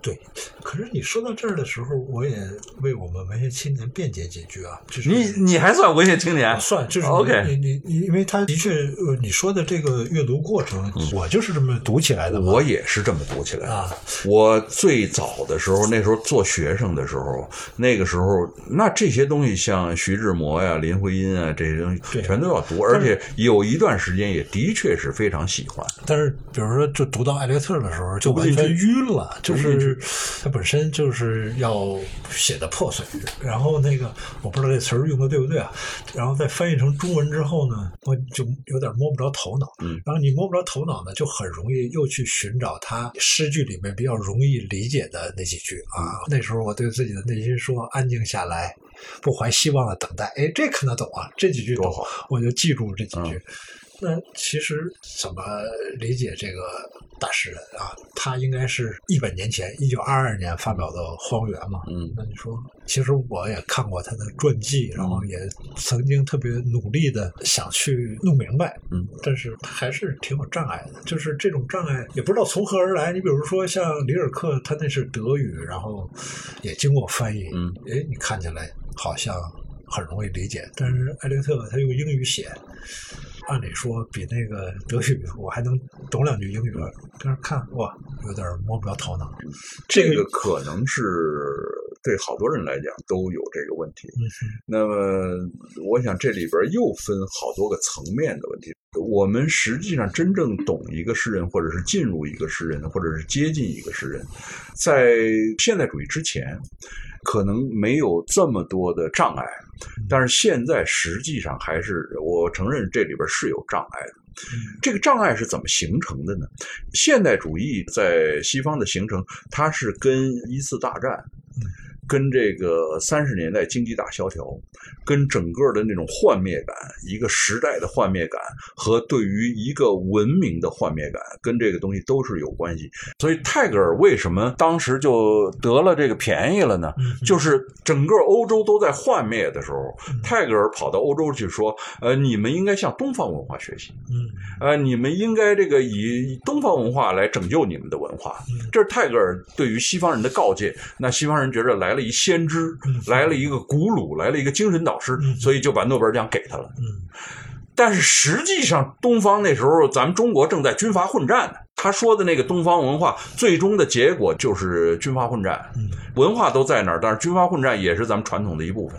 对，可是你说到这儿的时候，我也为我们文学青年辩解几句啊。就是你你还算文学青年？算，就是 OK。你你你，因为他的确，呃，你说的这个阅读过程，我就是这么读起来的。我也是这么读起来的啊。我最早的时候，那时候做学生的时候，那个时候，那这些东西像徐志摩呀、林徽因啊这些东西，全都要读，而且有一段时间也的确是非常喜欢。但是，比如说，就读到艾略特的时候，就完全晕了，就是。他本身就是要写的破碎，然后那个我不知道这词儿用的对不对啊，然后再翻译成中文之后呢，我就有点摸不着头脑。嗯，然后你摸不着头脑呢，就很容易又去寻找他诗句里面比较容易理解的那几句啊。那时候我对自己的内心说：“安静下来，不怀希望的等待。”哎，这看得懂啊，这几句懂，我就记住这几句。那其实怎么理解这个大诗人啊？他应该是一百年前，一九二二年发表的《荒原》嘛。嗯，那你说，其实我也看过他的传记，然后也曾经特别努力的想去弄明白。嗯，但是他还是挺有障碍的，就是这种障碍也不知道从何而来。你比如说像里尔克，他那是德语，然后也经过翻译。嗯，哎，你看起来好像很容易理解，但是艾略特他用英语写。按理说比那个德语我还能懂两句英语，但是看哇，有点摸不着头脑。这个可能是对好多人来讲都有这个问题。那么，我想这里边又分好多个层面的问题。我们实际上真正懂一个诗人，或者是进入一个诗人，或者是接近一个诗人，在现代主义之前，可能没有这么多的障碍。但是现在实际上还是，我承认这里边是有障碍的。这个障碍是怎么形成的呢？现代主义在西方的形成，它是跟一次大战。跟这个三十年代经济大萧条，跟整个的那种幻灭感，一个时代的幻灭感和对于一个文明的幻灭感，跟这个东西都是有关系。所以泰戈尔为什么当时就得了这个便宜了呢？就是整个欧洲都在幻灭的时候，泰戈尔跑到欧洲去说：“呃，你们应该向东方文化学习，呃，你们应该这个以东方文化来拯救你们的文化。”这是泰戈尔对于西方人的告诫。那西方人觉着来。了一先知，来了一个古鲁，来了一个精神导师，所以就把诺贝尔奖给他了。但是实际上，东方那时候，咱们中国正在军阀混战呢。他说的那个东方文化，最终的结果就是军阀混战。文化都在那儿，但是军阀混战也是咱们传统的一部分。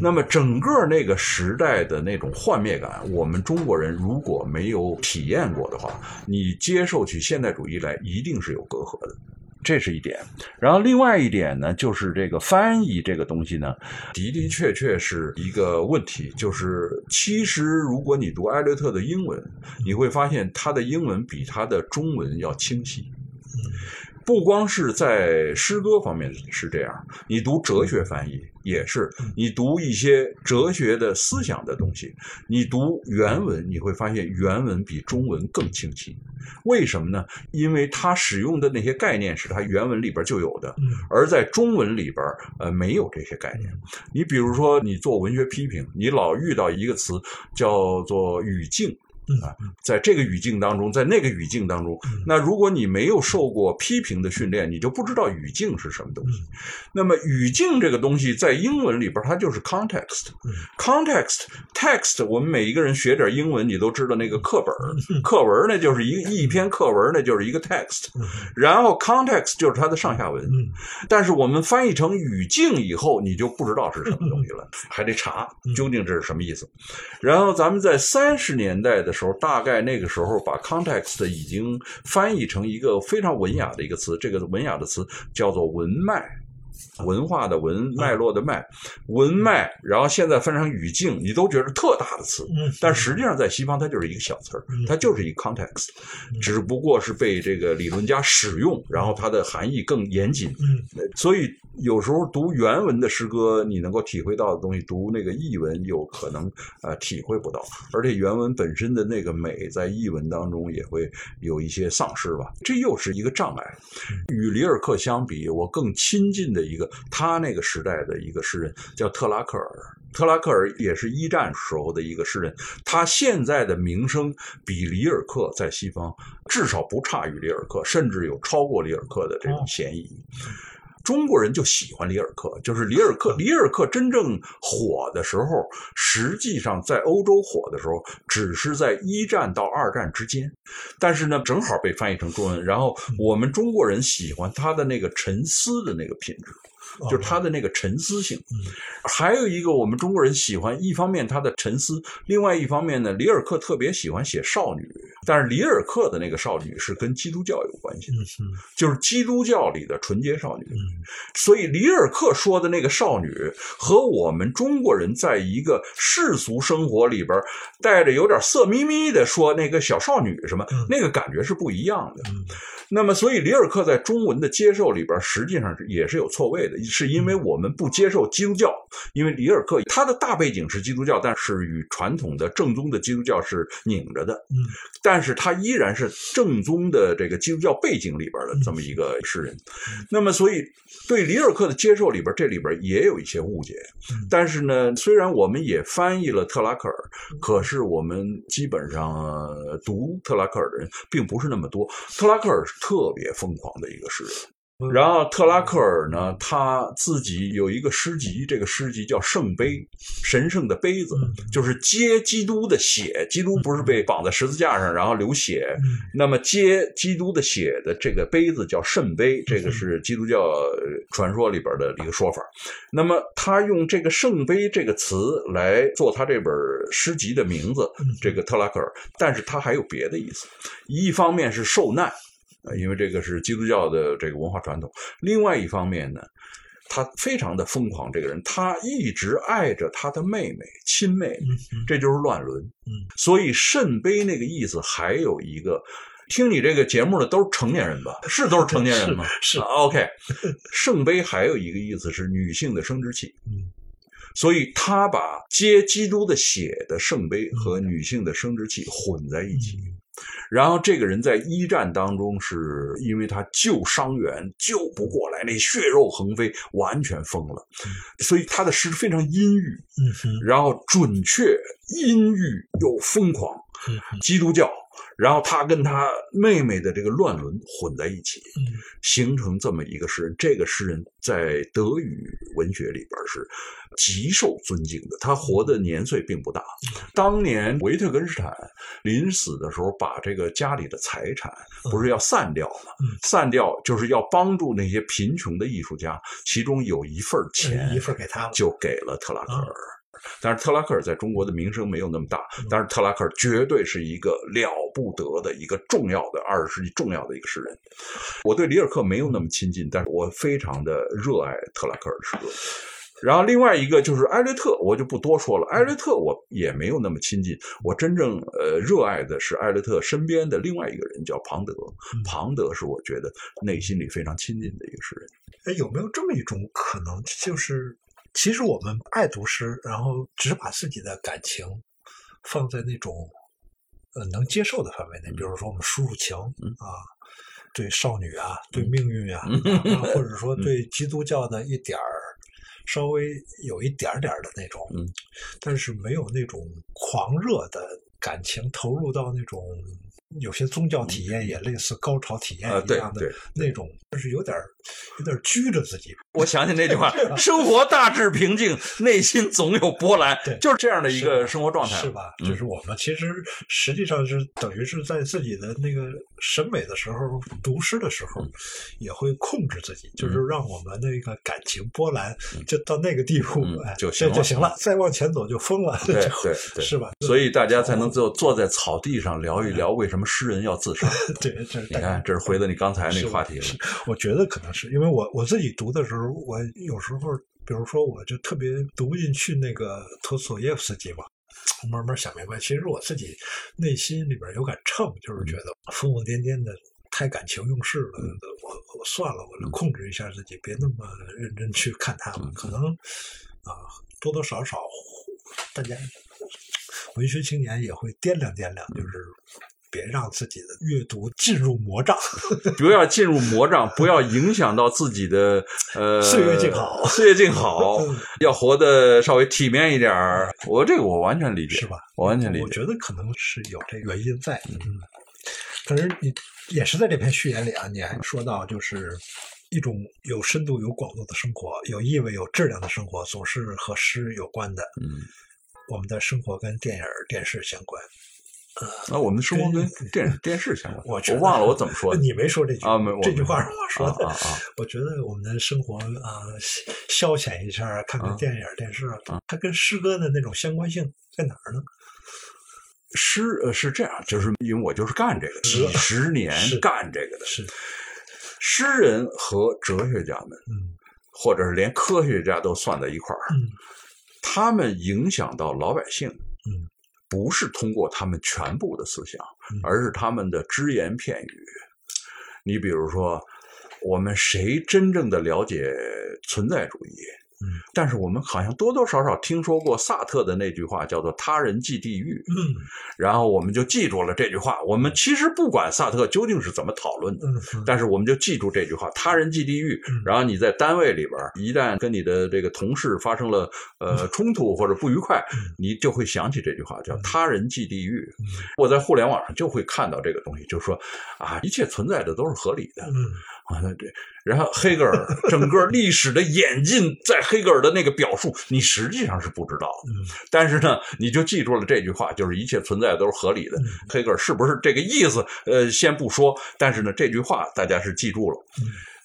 那么，整个那个时代的那种幻灭感，我们中国人如果没有体验过的话，你接受起现代主义来，一定是有隔阂的。这是一点，然后另外一点呢，就是这个翻译这个东西呢，的的确确是一个问题。就是其实如果你读艾略特的英文，你会发现他的英文比他的中文要清晰。不光是在诗歌方面是这样，你读哲学翻译也是，你读一些哲学的思想的东西，你读原文，你会发现原文比中文更清晰。为什么呢？因为它使用的那些概念是它原文里边就有的，而在中文里边呃没有这些概念。你比如说，你做文学批评，你老遇到一个词叫做语境。啊，在这个语境当中，在那个语境当中，那如果你没有受过批评的训练，你就不知道语境是什么东西。那么语境这个东西在英文里边，它就是 context，context，text。我们每一个人学点英文，你都知道那个课本课文呢就是一一篇课文呢就是一个 text，然后 context 就是它的上下文。但是我们翻译成语境以后，你就不知道是什么东西了，还得查究竟这是什么意思。然后咱们在三十年代的。时候大概那个时候，把 context 已经翻译成一个非常文雅的一个词，这个文雅的词叫做文脉。文化的文脉络的脉，文脉，然后现在分成语境，你都觉得特大的词，但实际上在西方它就是一个小词儿，它就是一个 context，只不过是被这个理论家使用，然后它的含义更严谨。所以有时候读原文的诗歌，你能够体会到的东西，读那个译文有可能呃体会不到，而且原文本身的那个美在译文当中也会有一些丧失吧，这又是一个障碍。与里尔克相比，我更亲近的一个。他那个时代的一个诗人叫特拉克尔，特拉克尔也是一战时候的一个诗人。他现在的名声比里尔克在西方至少不差于里尔克，甚至有超过里尔克的这种嫌疑。中国人就喜欢里尔克，就是里尔克。里尔克真正火的时候，实际上在欧洲火的时候，只是在一战到二战之间。但是呢，正好被翻译成中文，然后我们中国人喜欢他的那个沉思的那个品质。就是他的那个沉思性，还有一个我们中国人喜欢，一方面他的沉思，另外一方面呢，里尔克特别喜欢写少女，但是里尔克的那个少女是跟基督教有关系的，就是基督教里的纯洁少女，所以里尔克说的那个少女和我们中国人在一个世俗生活里边带着有点色眯眯的说那个小少女什么，那个感觉是不一样的。那么，所以里尔克在中文的接受里边，实际上是也是有错位的，是因为我们不接受基督教。因为里尔克他的大背景是基督教，但是与传统的正宗的基督教是拧着的。嗯，但是他依然是正宗的这个基督教背景里边的这么一个诗人。那么，所以对里尔克的接受里边，这里边也有一些误解。但是呢，虽然我们也翻译了特拉克尔，可是我们基本上读特拉克尔的人并不是那么多。特拉克尔。特别疯狂的一个诗人，然后特拉克尔呢，他自己有一个诗集，这个诗集叫《圣杯》，神圣的杯子，就是接基督的血。基督不是被绑在十字架上，然后流血，那么接基督的血的这个杯子叫圣杯，这个是基督教传说里边的一个说法。那么他用这个圣杯这个词来做他这本诗集的名字，这个特拉克尔，但是他还有别的意思，一方面是受难。因为这个是基督教的这个文化传统。另外一方面呢，他非常的疯狂。这个人他一直爱着他的妹妹，亲妹妹，这就是乱伦。所以圣杯那个意思还有一个听你这个节目的都是成年人吧？是都是成年人吗？*laughs* 是。OK，圣杯还有一个意思是女性的生殖器。嗯。所以他把接基督的血的圣杯和女性的生殖器混在一起。然后这个人在一战当中是因为他救伤员救不过来，那血肉横飞，完全疯了，所以他的诗非常阴郁，然后准确、阴郁又疯狂，基督教。然后他跟他妹妹的这个乱伦混在一起，形成这么一个诗人。这个诗人在德语文学里边是极受尊敬的。他活的年岁并不大。当年维特根斯坦临死的时候，把这个家里的财产不是要散掉吗？散掉就是要帮助那些贫穷的艺术家，其中有一份钱，一份给他，就给了特拉克尔。但是特拉克尔在中国的名声没有那么大，但是特拉克尔绝对是一个了不得的一个重要的二十世纪重要的一个诗人。我对里尔克没有那么亲近，但是我非常的热爱特拉克尔的诗歌。然后另外一个就是艾略特，我就不多说了。艾略特我也没有那么亲近，我真正呃热爱的是艾略特身边的另外一个人，叫庞德。庞德是我觉得内心里非常亲近的一个诗人。哎，有没有这么一种可能，就是？其实我们爱读诗，然后只把自己的感情放在那种呃能接受的范围内，比如说我们抒抒情啊，对少女啊，对命运啊，或者说 *laughs* 对基督教的一点儿稍微有一点点的那种，但是没有那种狂热的感情投入到那种。有些宗教体验也类似高潮体验一样的那种，就是有点有点拘着自己。我想起那句话：*laughs* “生活大致平静，内心总有波澜。”就是这样的一个生活状态，是吧？就是我们其实实际上是等于是在自己的那个审美的时候，读诗的时候也会控制自己，就是让我们那个感情波澜就到那个地步，哎，就行就行了。再往前走就疯了，*laughs* 对对，是吧？所以大家才能坐坐在草地上聊一聊为什么。什么诗人要自杀？*laughs* 对，这你看，这是回到你刚才那个话题了。我觉得可能是因为我我自己读的时候，我有时候，比如说，我就特别读不进去那个托索耶夫斯基嘛。我慢慢想明白，其实我自己内心里边有杆秤，就是觉得疯疯癫癫的，太感情用事了。我我算了，我控制一下自己，别那么认真去看他们。可能啊，多多少少大家。文学青年也会掂量掂量，就是别让自己的阅读进入魔障，*laughs* 不要进入魔障，不要影响到自己的呃 *laughs* 岁月静好，岁月静好，要活得稍微体面一点儿。我这个我完全理解，是吧？我完全理解。我觉得可能是有这原因在。嗯，可是你也是在这篇序言里啊，你还说到，就是一种有深度、有广度的生活，有意味、有质量的生活，总是和诗有关的。嗯。我们的生活跟电影、电视相关，啊，我们的生活跟电电视相关。我我忘了我怎么说的，*laughs* 你没说这句啊？没，这句话是我说的啊啊！我觉得我们的生活啊，消遣一下，看看电影、电视，它跟诗歌的那种相关性在哪儿呢？诗呃是这样，就是因为我就是干这个几十年干这个的，是诗人和哲学家们，嗯，或者是连科学家都算在一块儿，嗯。他们影响到老百姓，嗯，不是通过他们全部的思想，而是他们的只言片语。你比如说，我们谁真正的了解存在主义？嗯，但是我们好像多多少少听说过萨特的那句话，叫做“他人即地狱”。嗯，然后我们就记住了这句话。我们其实不管萨特究竟是怎么讨论的，但是我们就记住这句话：“他人即地狱”。然后你在单位里边，一旦跟你的这个同事发生了呃冲突或者不愉快，你就会想起这句话，叫“他人即地狱”。我在互联网上就会看到这个东西，就是说啊，一切存在的都是合理的。嗯。完了，这然后黑格尔整个历史的演进，在黑格尔的那个表述，你实际上是不知道的。但是呢，你就记住了这句话，就是一切存在都是合理的。黑格尔是不是这个意思？呃，先不说，但是呢，这句话大家是记住了。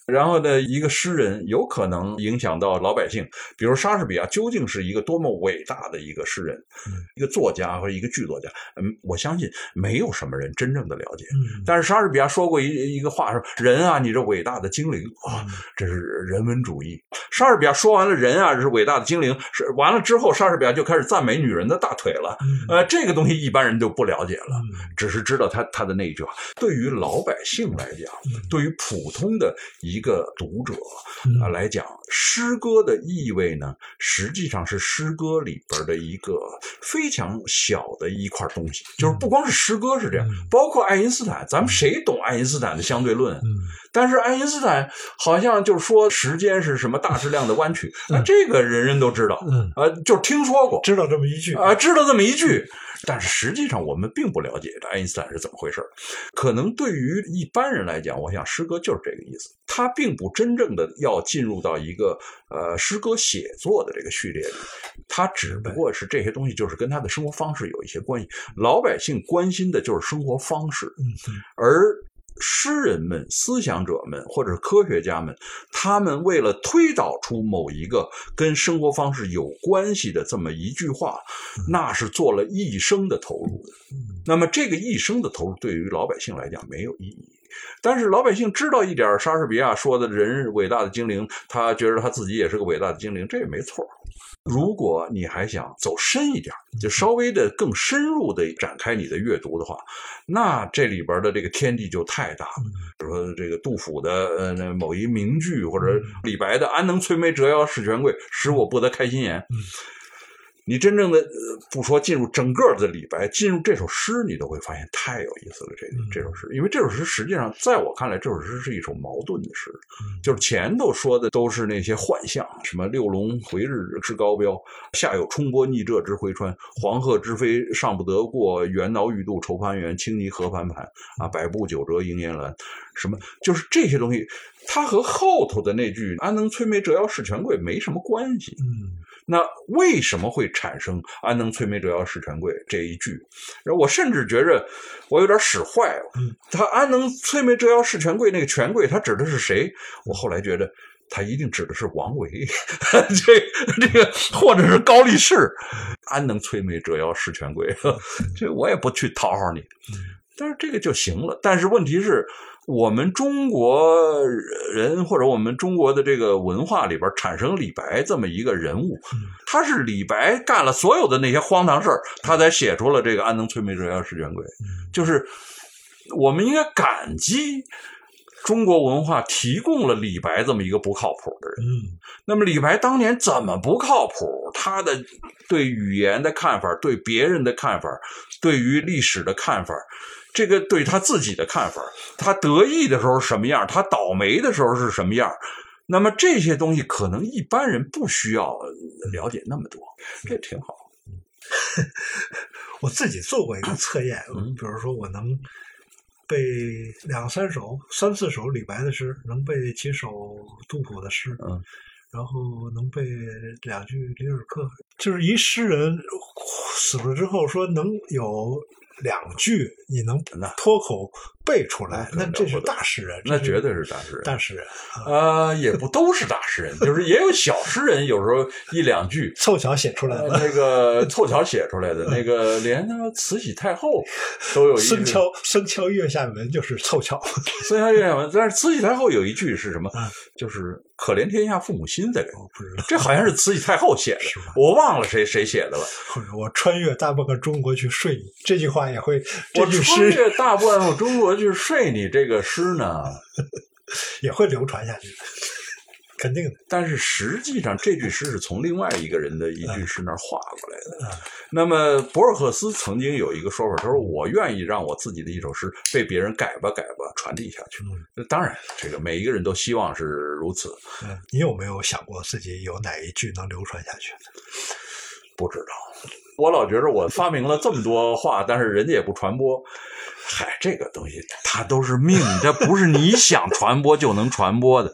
然后呢，一个诗人有可能影响到老百姓，比如莎士比亚究竟是一个多么伟大的一个诗人，一个作家或者一个剧作家？嗯，我相信没有什么人真正的了解。但是莎士比亚说过一一个话说：“人啊，你这伟大的精灵啊，这是人文主义。”莎士比亚说完了“人啊，是伟大的精灵”，是完了之后，莎士比亚就开始赞美女人的大腿了。呃，这个东西一般人就不了解了，只是知道他他的那一句话。对于老百姓来讲，对于普通的。一个读者啊来讲，诗歌的意味呢，实际上是诗歌里边的一个非常小的一块东西。就是不光是诗歌是这样，包括爱因斯坦，咱们谁懂爱因斯坦的相对论？但是爱因斯坦好像就是说时间是什么大质量的弯曲，啊，这个人人都知道，啊，就听说过，知道这么一句啊，知道这么一句。但是实际上我们并不了解这爱因斯坦是怎么回事可能对于一般人来讲，我想诗歌就是这个意思。他并不真正的要进入到一个呃诗歌写作的这个序列里，他只不过是这些东西就是跟他的生活方式有一些关系。老百姓关心的就是生活方式，而。诗人们、思想者们或者科学家们，他们为了推导出某一个跟生活方式有关系的这么一句话，那是做了一生的投入的。那么，这个一生的投入对于老百姓来讲没有意义。但是老百姓知道一点莎士比亚说的人伟大的精灵，他觉得他自己也是个伟大的精灵，这也没错。如果你还想走深一点，就稍微的更深入的展开你的阅读的话，那这里边的这个天地就太大了。比如说这个杜甫的呃某一名句，或者李白的“安能摧眉折腰事权贵，使我不得开心颜”。你真正的不说进入整个的李白，进入这首诗，你都会发现太有意思了。这这首诗，因为这首诗实际上在我看来，这首诗是一首矛盾的诗，就是前头说的都是那些幻象，什么六龙回日之高标，下有冲波逆浙之回川，黄鹤之飞尚不得过，猿猱欲度愁攀援，青泥何盘盘啊，百步九折莺燕兰，什么就是这些东西，它和后头的那句安能摧眉折腰事权贵没什么关系。嗯。那为什么会产生“安能摧眉折腰事权贵”这一句？然后我甚至觉着我有点使坏了。他“安能摧眉折腰事权贵”那个权贵，他指的是谁？我后来觉得他一定指的是王维，*laughs* 这这个或者是高力士。“安能摧眉折腰事权贵 *laughs* ”，这我也不去讨好你，但是这个就行了。但是问题是。我们中国人或者我们中国的这个文化里边产生李白这么一个人物，他是李白干了所有的那些荒唐事儿，他才写出了这个“安能摧眉折腰事权贵”。就是我们应该感激中国文化提供了李白这么一个不靠谱的人。那么李白当年怎么不靠谱？他的对语言的看法，对别人的看法，对于历史的看法。这个对他自己的看法，他得意的时候什么样，他倒霉的时候是什么样，那么这些东西可能一般人不需要了解那么多，这挺好。我自己做过一个测验，比如说我能背两三首、三四首李白的诗，能背几首杜甫的诗，嗯，然后能背两句李尔克，就是一诗人死了之后说能有。两句你能脱口背出来，那这是大诗人，那绝对是大诗人。大诗人啊，也不都是大诗人，就是也有小诗人，有时候一两句 *laughs* 凑巧写出来的，那个凑巧写出来的那个，连他妈慈禧太后都有一声敲生敲月下门，就是凑巧 *laughs* 生敲月下门。但是慈禧太后有一句是什么？就是可怜天下父母心，在这，这好像是慈禧太后写的，我忘了谁谁写的了。我穿越大半个中国去睡你，这句话也会。我穿越大半个中国去睡你，这个诗呢，*laughs* 也会流传下去，肯定的。但是实际上，这句诗是从另外一个人的一句诗那儿画过来的。那么博尔赫斯曾经有一个说法，他说：“我愿意让我自己的一首诗被别人改吧改吧传递下去。”那当然，这个每一个人都希望是如此。你有没有想过自己有哪一句能流传下去？不知道。我老觉着我发明了这么多话，但是人家也不传播。嗨，这个东西它都是命，这不是你想传播就能传播的。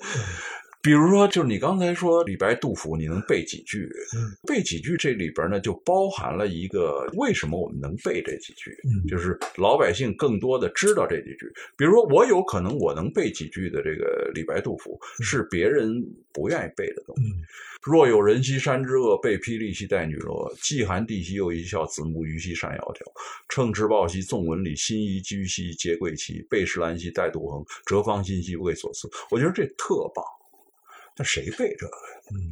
比如说，就是你刚才说李白、杜甫，你能背几句？嗯，背几句这里边呢，就包含了一个为什么我们能背这几句，嗯就是老百姓更多的知道这几句。比如说，我有可能我能背几句的这个李白、杜甫，是别人不愿意背的东西。嗯若有人兮山之阿，被霹雳兮带女萝。既含地兮又一笑，子木鱼兮山窈窕。乘之抱兮纵纹理，辛夷居兮结桂旗。背石兰兮带杜衡，折芳心兮为所思。我觉得这特棒。那谁背这个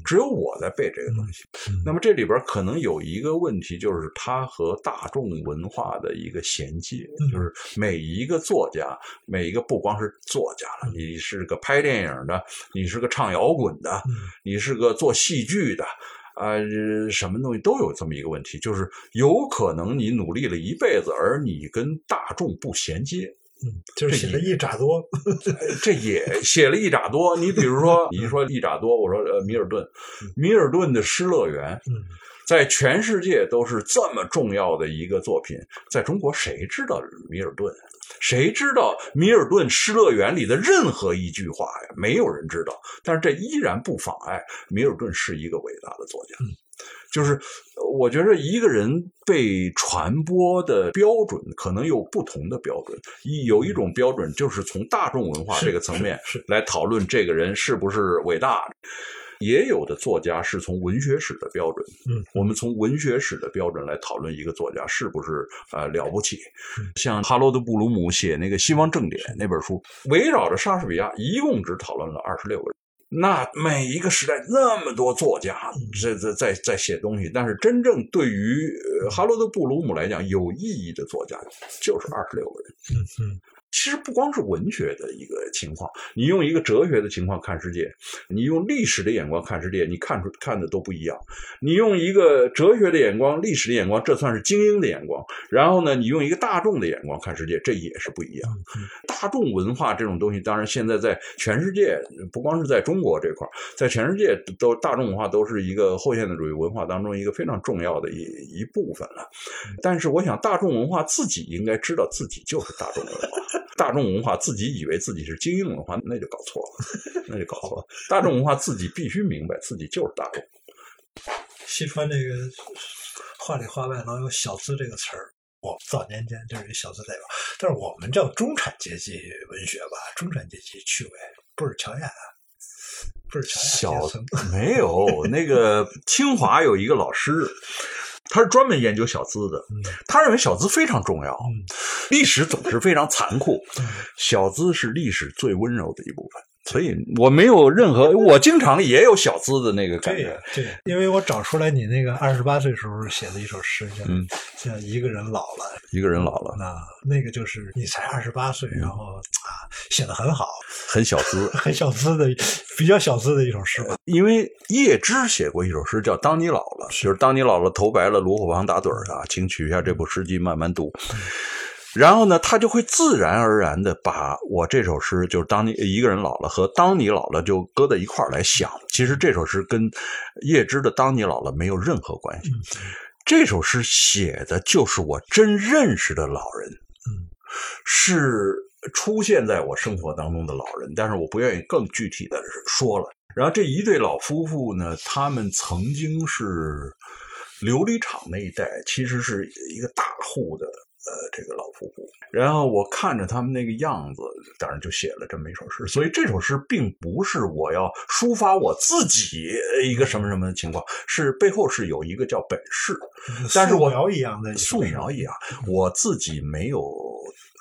只有我在背这个东西。嗯那么这里边可能有一个问题，就是它和大众文化的一个衔接，嗯就是每一个作家，每一个不光是作家了，你是个拍电影的，你是个唱摇滚的，嗯你是个做戏剧的。啊、呃什么东西都有这么一个问题，就是有可能你努力了一辈子，而你跟大众不衔接，嗯，就是写了一扎多，这也写了一扎多。你比如说，你说一扎多，我说呃，米尔顿，米尔顿的《失乐园》，嗯在全世界都是这么重要的一个作品，在中国谁知道米尔顿？谁知道米尔顿《失乐园》里的任何一句话呀？没有人知道。但是这依然不妨碍米尔顿是一个伟大的作家。就是呃我觉得一个人被传播的标准可能有不同的标准，一有一种标准就是从大众文化这个层面来讨论这个人是不是伟大。也有的作家是从文学史的标准，嗯，我们从文学史的标准来讨论一个作家是不是呃了不起。嗯像哈罗德·布鲁姆写那个《西方正典》那本书，围绕着莎士比亚，一共只讨论了二十六个人。那每一个时代那么多作家在在在在写东西，但是真正对于哈罗德·布鲁姆来讲有意义的作家就是二十六个人。嗯嗯其实不光是文学的一个情况，你用一个哲学的情况看世界，你用历史的眼光看世界，你看出看的都不一样。你用一个哲学的眼光、历史的眼光，这算是精英的眼光。然后呢，你用一个大众的眼光看世界，这也是不一样。嗯大众文化这种东西，当然现在在全世界，不光是在中国这块儿，在全世界都大众文化都是一个后现代主义文化当中一个非常重要的一一部分了。但是我想，大众文化自己应该知道自己就是大众文化。*laughs* 大众文化自己以为自己是精英文化，那就搞错了，*laughs* 那就搞错了。大众文化自己必须明白自己就是大众。西川这个话里话外老有“小资”这个词儿。我早年间就是一小资代表，但是我们叫中产阶级文学吧，中产阶级趣味，不是乔亚，不是乔亚小。没有那个清华有一个老师，他是专门研究小资的，嗯他认为小资非常重要。嗯历史总是非常残酷，嗯小资是历史最温柔的一部分。所以我没有任何，我经常也有小资的那个感觉这个。这个，因为我找出来你那个二十八岁时候写的一首诗，叫嗯叫一个人老了。一个人老了，那那个就是你才二十八岁，然后啊写的很好，很小资。*laughs* 很小资的，比较小资的一首诗吧。因为叶芝写过一首诗叫《当你老了》，就是当你老了头白了，炉火旁打盹儿啊，请取下这部诗集慢慢读。然后呢，他就会自然而然的把我这首诗，就是当你一个人老了和当你老了就搁在一块儿来想。其实这首诗跟叶芝的当你老了没有任何关系。这首诗写的就是我真认识的老人，嗯，是出现在我生活当中的老人，但是我不愿意更具体的说了。然后这一对老夫妇呢，他们曾经是琉璃厂那一带，其实是一个大户的呃这个老夫妇。然后我看着他们那个样子，当然就写了这么一首诗。所以这首诗并不是我要抒发我自己一个什么什么的情况，是背后是有一个叫本事。但是我素描一样的素描一样，我自己没有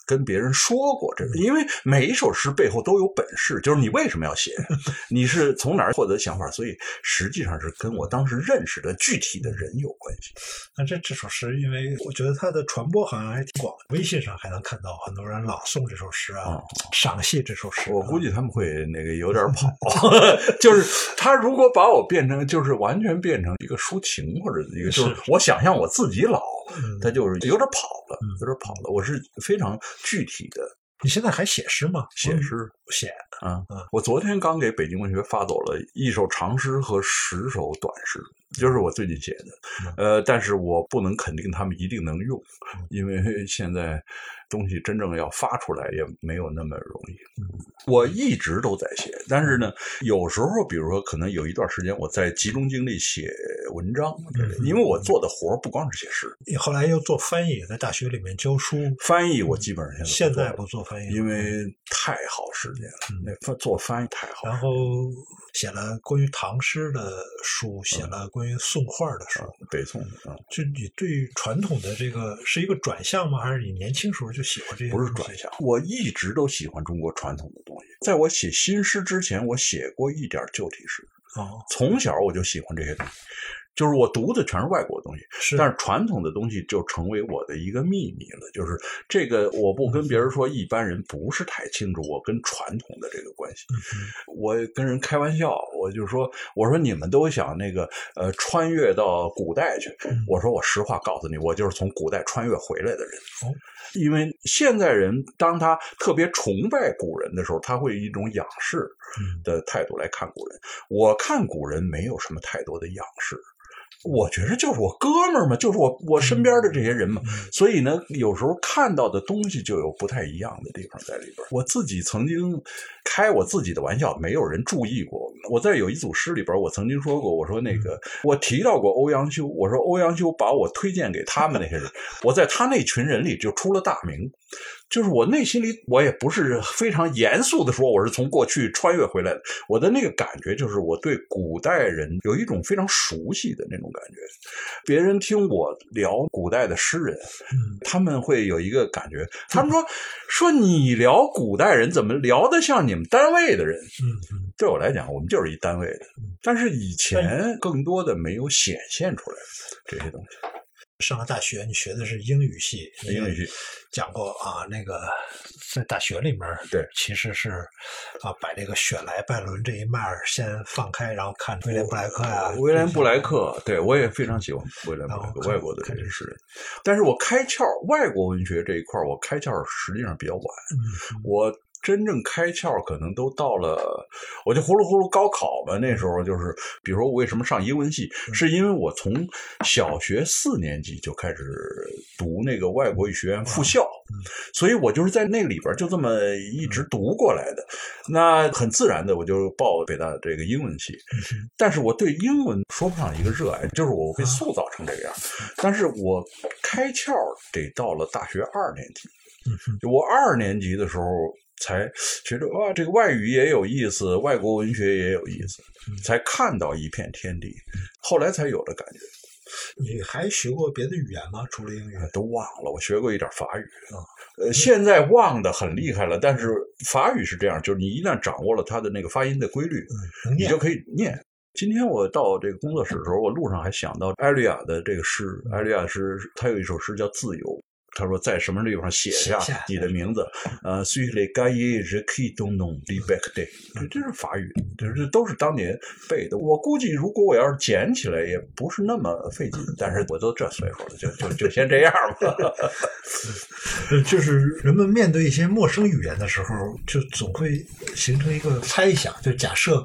跟别人说过这个，因为每一首诗背后都有本事，就是你为什么要写，*laughs* 你是从哪儿获得想法，所以实际上是跟我当时认识的具体的人有关系。那这这首诗，因为我觉得它的传播好像还挺广，微信上还能看到很多人朗诵这首诗啊，哦赏析这首诗啊。我估计他们会那个有点跑，*laughs* 就是他如果把我变成，就是完全变成一个抒情或者一个，就是是我想象我自己老，嗯他就是有点跑了嗯，有点跑了。我是非常具体的你现在还写诗吗？写诗。写，啊嗯，我昨天刚给北京文学发走了一首长诗和十首短诗，就是我最近写的，呃，但是我不能肯定他们一定能用，因为现在东西真正要发出来也没有那么容易。我一直都在写，但是呢，有时候比如说可能有一段时间我在集中精力写文章，因为我做的活不光是写诗，你后来又做翻译，在大学里面教书，翻译我基本上现在不做翻译，因为太耗时间了，那做翻译太好。然后。写了关于唐诗的书，写了关于宋画的书，北宋啊。就你对传统的这个是一个转向吗？还是你年轻时候就喜欢这些？不是转向，我一直都喜欢中国传统的东西。在我写新诗之前，我写过一点旧体诗。哦，从小我就喜欢这些东西。就是我读的全是外国的东西，是，但是传统的东西就成为我的一个秘密了。就是这个，我不跟别人说，一般人不是太清楚我跟传统的这个关系。我跟人开玩笑，我就说，我说你们都想那个呃穿越到古代去，我说我实话告诉你，我就是从古代穿越回来的人。哦，因为现在人当他特别崇拜古人的时候，他会以一种仰视的态度来看古人。我看古人没有什么太多的仰视。我觉得就是我哥们儿嘛，就是我我身边的这些人嘛，所以呢，有时候看到的东西就有不太一样的地方在里边。我自己曾经开我自己的玩笑，没有人注意过。我在有一组诗里边，我曾经说过，我说那个我提到过欧阳修，我说欧阳修把我推荐给他们那些人，我在他那群人里就出了大名。就是我内心里，我也不是非常严肃的说，我是从过去穿越回来的。我的那个感觉就是，我对古代人有一种非常熟悉的那种感觉。别人听我聊古代的诗人，他们会有一个感觉，他们说说你聊古代人，怎么聊得像你们单位的人？对我来讲，我们就是一单位的。但是以前更多的没有显现出来这些东西。上了大学，你学的是英语系。英语系讲过啊，那个在大学里面，对，其实是啊，把这个雪莱、拜伦这一脉先放开，然后看威廉布莱克呀。威廉布莱克，对我也非常喜欢威廉布莱克，外国的这些诗人。但是我开窍，外国文学这一块，我开窍实际上比较晚。我。真正开窍可能都到了，我就呼噜呼噜高考吧。那时候就是，比如说我为什么上英文系，是因为我从小学四年级就开始读那个外国语学院附校，所以我就是在那里边就这么一直读过来的。那很自然的，我就报北大这个英文系。但是我对英文说不上一个热爱，就是我被塑造成这个样。*laughs* 但是我开窍得到了大学二年级，我二年级的时候。才觉得哇，这个外语也有意思，外国文学也有意思，才看到一片天地，后来才有的感觉。你还学过别的语言吗？除了英语，都忘了。我学过一点法语啊，呃，现在忘的很厉害了。但是法语是这样，就是你一旦掌握了它的那个发音的规律，你就可以念。今天我到这个工作室的时候，我路上还想到艾丽亚的这个诗。艾丽亚诗，他有一首诗叫《自由》。他说，在什么地方写下你的名字？呃，所以嘞，该也是可以动动 l back day，这这是法语，这这都是当年背的。我估计，如果我要是捡起来，也不是那么费劲。但是我都这岁数了，就就就先这样吧。*laughs* 就是人们面对一些陌生语言的时候，就总会形成一个猜想，就假设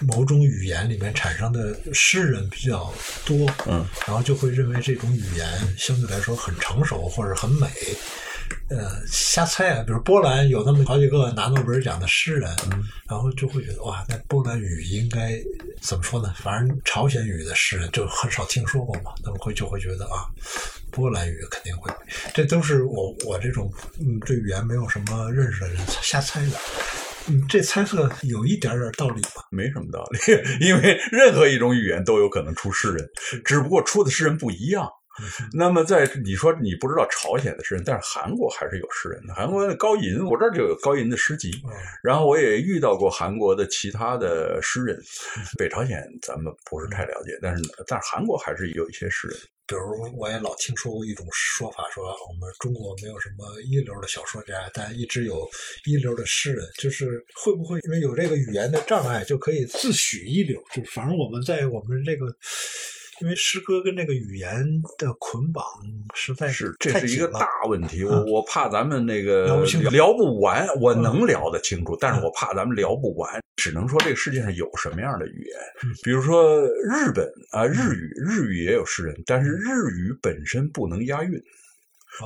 某种语言里面产生的诗人比较多，嗯，然后就会认为这种语言相对来说很成熟，或者很。美，呃，瞎猜啊，比如波兰有那么好几个拿诺贝尔奖的诗人，然后就会觉得哇，那波兰语应该怎么说呢？反正朝鲜语的诗人就很少听说过嘛，他们会就会觉得啊，波兰语肯定会，这都是我我这种嗯对语言没有什么认识的人瞎猜的。嗯，这猜测有一点点道理吧？没什么道理，*laughs* 因为任何一种语言都有可能出诗人，只不过出的诗人不一样。那么，在你说你不知道朝鲜的诗人，但是韩国还是有诗人的。韩国的高银，我这儿就有高银的诗集。然后我也遇到过韩国的其他的诗人。北朝鲜咱们不是太了解，但是但是韩国还是有一些诗人。比如我也老听说过一种说法，说我们中国没有什么一流的小说家，但一直有一流的诗人。就是会不会因为有这个语言的障碍，就可以自诩一流？就反正我们在我们这个。因为诗歌跟这个语言的捆绑实在是这是一个大问题。我我怕咱们那个聊不完，我能聊得清楚，但是我怕咱们聊不完。只能说这个世界上有什么样的语言，比如说日本啊，日语，日语也有诗人，但是日语本身不能押韵，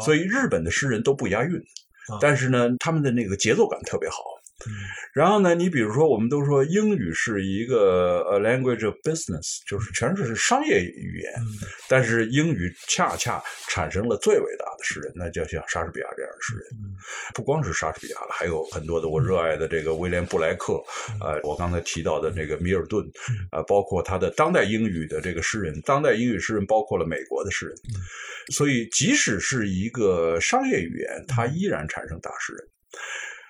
所以日本的诗人都不押韵。但是呢，他们的那个节奏感特别好。然后呢，你比如说，我们都说英语是一个呃 language of business，就是全是商业语言。但是英语恰恰产生了最伟大的诗人，那就像莎士比亚这样的诗人。不光是莎士比亚了，还有很多的我热爱的这个威廉布莱克，呃，我刚才提到的这个米尔顿，呃，包括他的当代英语的这个诗人，当代英语诗人包括了美国的诗人。所以，即使是一个商业语言，它依然产生大诗人。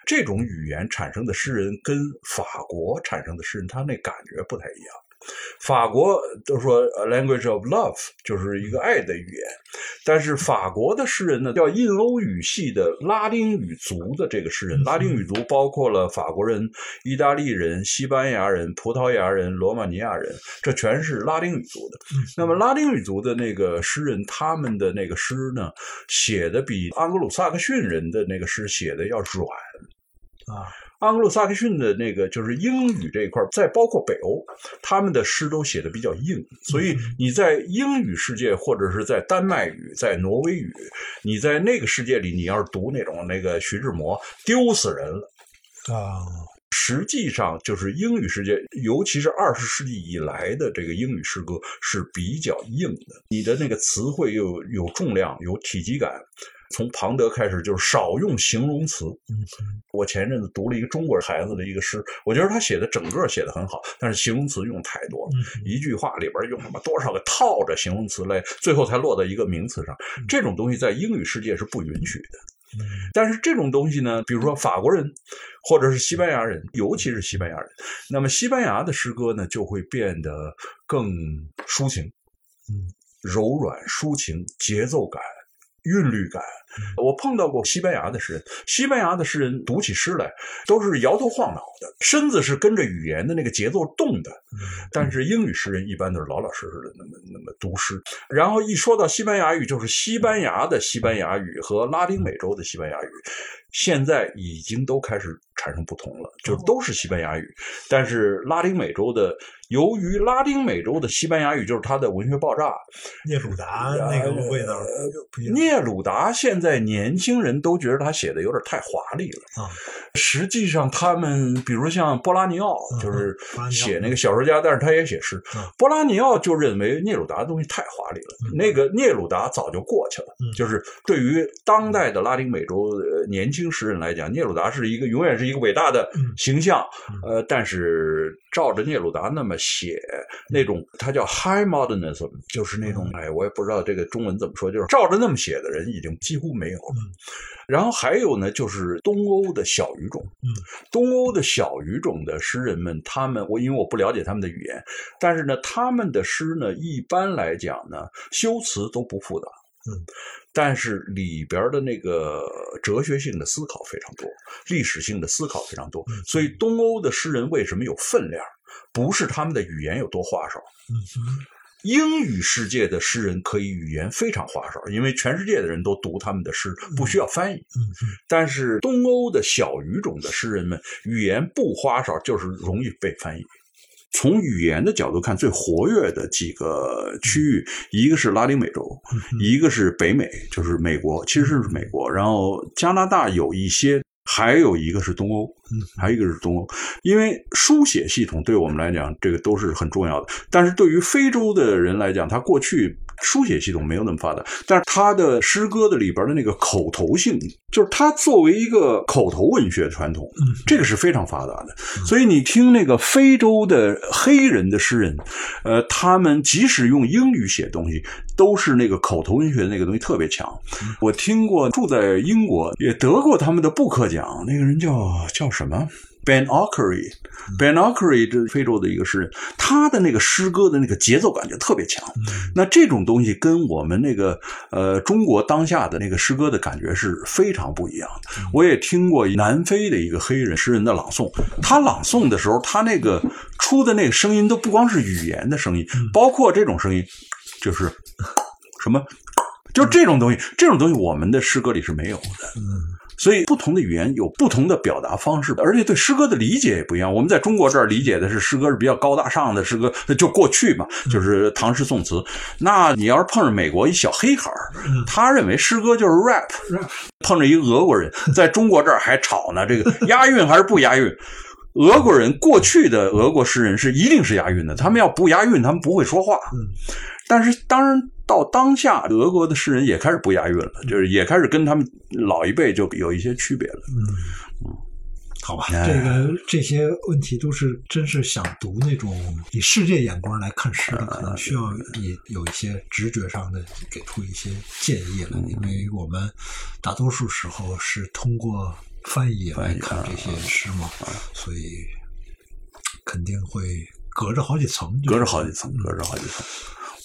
这种语言产生的诗人跟法国产生的诗人，他那感觉不太一样。法国都说 language of love 就是一个爱的语言，但是法国的诗人呢，叫印欧语系的拉丁语族的这个诗人，拉丁语族包括了法国人、意大利人、西班牙人、葡萄牙人、罗马尼亚人，这全是拉丁语族的。那么拉丁语族的那个诗人，他们的那个诗呢，写的比安格鲁萨克逊人的那个诗写的要软。啊，安格鲁萨克逊的那个就是英语这一块，再包括北欧，他们的诗都写的比较硬，所以你在英语世界或者是在丹麦语、在挪威语，你在那个世界里，你要是读那种那个徐志摩，丢死人了啊！实际上，就是英语世界，尤其是二十世纪以来的这个英语诗歌是比较硬的，你的那个词汇又有重量、有体积感。从庞德开始就是少用形容词。我前阵子读了一个中国孩子的一个诗，我觉得他写的整个写的很好，但是形容词用太多了，一句话里边用什么多少个套着形容词来，最后才落到一个名词上。这种东西在英语世界是不允许的。但是这种东西呢，比如说法国人或者是西班牙人，尤其是西班牙人，那么西班牙的诗歌呢就会变得更抒情，嗯，柔软、抒情、节奏感。韵律感，我碰到过西班牙的诗人，西班牙的诗人读起诗来都是摇头晃脑的，身子是跟着语言的那个节奏动的。但是英语诗人一般都是老老实实的那么那么读诗。然后一说到西班牙语，就是西班牙的西班牙语和拉丁美洲的西班牙语，现在已经都开始产生不同了，就是都是西班牙语，但是拉丁美洲的。由于拉丁美洲的西班牙语就是它的文学爆炸，聂鲁达那个味道。聂鲁达现在年轻人都觉得他写的有点太华丽了啊。实际上，他们比如像波拉尼奥，就是写那个小说家，但是他也写诗。波拉尼奥就认为聂鲁达的东西太华丽了。那个聂鲁达早就过去了。就是对于当代的拉丁美洲年轻诗人来讲，聂鲁达是一个永远是一个伟大的形象。呃，但是照着聂鲁达那么。写那种，他叫 High Modernism，就是那种，哎，我也不知道这个中文怎么说，就是照着那么写的人已经几乎没有了。然后还有呢，就是东欧的小语种，东欧的小语种的诗人们，他们我因为我不了解他们的语言，但是呢，他们的诗呢，一般来讲呢，修辞都不复杂，嗯，但是里边的那个哲学性的思考非常多，历史性的思考非常多，所以东欧的诗人为什么有分量？不是他们的语言有多花哨，英语世界的诗人可以语言非常花哨，因为全世界的人都读他们的诗，不需要翻译。但是东欧的小语种的诗人们语言不花哨，就是容易被翻译。从语言的角度看，最活跃的几个区域，一个是拉丁美洲，一个是北美，就是美国，其实是美国，然后加拿大有一些。还有一个是东欧，嗯，*laughs* 还有一个是东欧，因为书写系统对我们来讲，这个都是很重要的。但是对于非洲的人来讲，他过去书写系统没有那么发达，但是他的诗歌的里边的那个口头性，就是他作为一个口头文学传统，这个是非常发达的。所以你听那个非洲的黑人的诗人，呃，他们即使用英语写东西。都是那个口头文学的那个东西特别强。我听过住在英国也得过他们的布克奖，那个人叫叫什么？Ben Okry。Ben Okry 这是非洲的一个诗人，他的那个诗歌的那个节奏感就特别强。那这种东西跟我们那个呃中国当下的那个诗歌的感觉是非常不一样的。我也听过南非的一个黑人诗人的朗诵，他朗诵的时候，他那个出的那个声音都不光是语言的声音，包括这种声音。就是什么，就这种东西，这种东西我们的诗歌里是没有的。嗯。所以，不同的语言有不同的表达方式，而且对诗歌的理解也不一样。我们在中国这儿理解的是诗歌是比较高大上的诗歌，就过去嘛，就是唐诗宋词。那你要是碰上美国一小黑孩儿，他认为诗歌就是 rap。碰着一个俄国人，在中国这儿还吵呢，这个 *laughs* 押韵还是不押韵？俄国人过去的俄国诗人是一定是押韵的，他们要不押韵，他们不会说话。但是当然。到当下，俄国的诗人也开始不押韵了，就是也开始跟他们老一辈就有一些区别了。嗯，好吧，这个这些问题都是真是想读那种以世界眼光来看诗的，可能需要你有一些直觉上的给出一些建议了，因为我们大多数时候是通过翻译来看这些诗嘛，所以肯定会隔着好几层，隔着好几层，隔着好几层。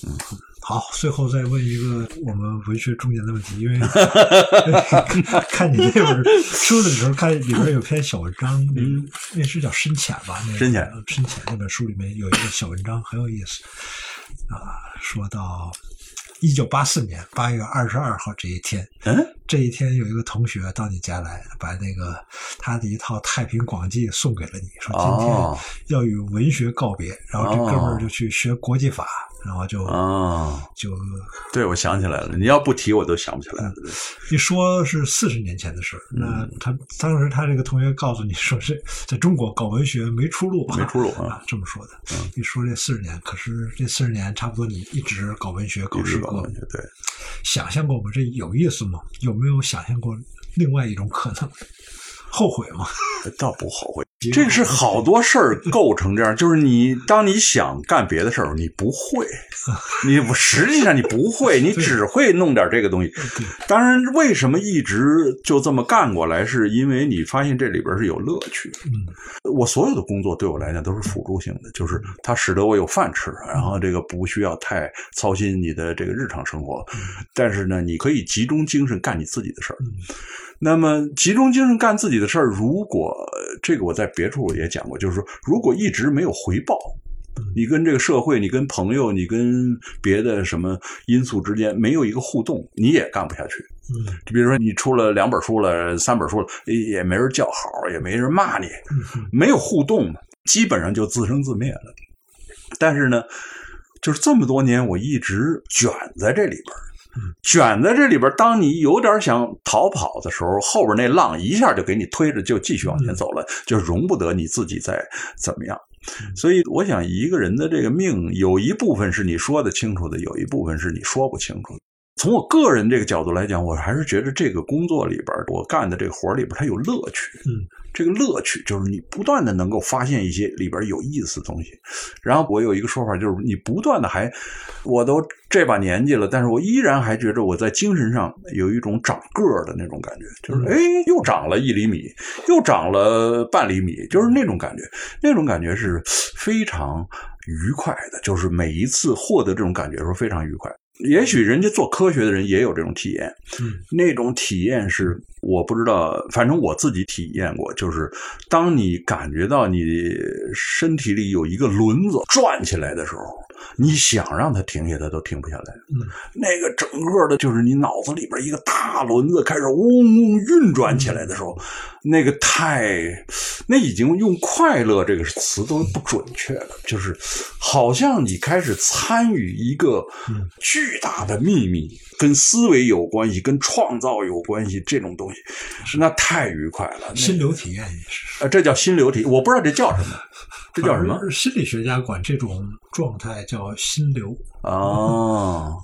嗯。好，最后再问一个我们文学中间的问题，因为 *laughs* 看你那本书的时候，看里边有篇小文章，嗯，那是叫《深浅》吧？那深浅，深浅那本书里面有一个小文章很有意思，啊，说到一九八四年八月二十二号这一天，嗯，这一天有一个同学到你家来，把那个他的一套《太平广记》送给了你，说今天要与文学告别，然后这哥们儿就去学国际法。然后就啊，就对，我想起来了。你要不提，我都想不起来了。一说是四十年前的事儿，那他当时他这个同学告诉你说是在中国搞文学没出路，没出路 *laughs* 啊，这么说的。一说这四十年，可是这四十年差不多你一直搞文学，搞诗歌，对。想象过吗？这有意思吗？有没有想象过另外一种可能？后悔吗？倒不后悔。这是好多事儿构成这样，就是你当你想干别的事儿，你不会，*laughs* 你实际上你不会，你只会弄点这个东西。当然，为什么一直就这么干过来，是因为你发现这里边是有乐趣。嗯，我所有的工作对我来讲都是辅助性的，就是它使得我有饭吃，然后这个不需要太操心你的这个日常生活。但是呢，你可以集中精神干你自己的事儿。那么集中精神干自己的事儿，如果这个我在别处也讲过，就是说，如果一直没有回报，你跟这个社会、你跟朋友、你跟别的什么因素之间没有一个互动，你也干不下去。嗯，就比如说你出了两本书了、三本书了，也没人叫好，也没人骂你，没有互动，基本上就自生自灭了。但是呢，就是这么多年，我一直卷在这里边。卷在这里边，当你有点想逃跑的时候，后边那浪一下就给你推着，就继续往前走了，就容不得你自己再怎么样。所以，我想一个人的这个命，有一部分是你说的清楚的，有一部分是你说不清楚的。从我个人这个角度来讲，我还是觉得这个工作里边，我干的这个活里边，它有乐趣。嗯。这个乐趣就是你不断的能够发现一些里边有意思的东西，然后我有一个说法，就是你不断的还，我都这把年纪了，但是我依然还觉得我在精神上有一种长个儿的那种感觉，就是哎，又长了一厘米，又长了半厘米，就是那种感觉，那种感觉是非常愉快的，就是每一次获得这种感觉的时候非常愉快。也许人家做科学的人也有这种体验，嗯，那种体验是我不知道，反正我自己体验过，就是当你感觉到你身体里有一个轮子转起来的时候。你想让它停下，它都停不下来。嗯，那个整个的，就是你脑子里边一个大轮子开始嗡嗡运转起来的时候，那个太，那已经用快乐这个词都不准确了，就是好像你开始参与一个巨大的秘密，跟思维有关系，跟创造有关系，这种东西，那太愉快了。心流体验也是，呃，这叫心流体，我不知道这叫什么。*laughs* 这叫什么？心理学家管这种状态叫心流。哦，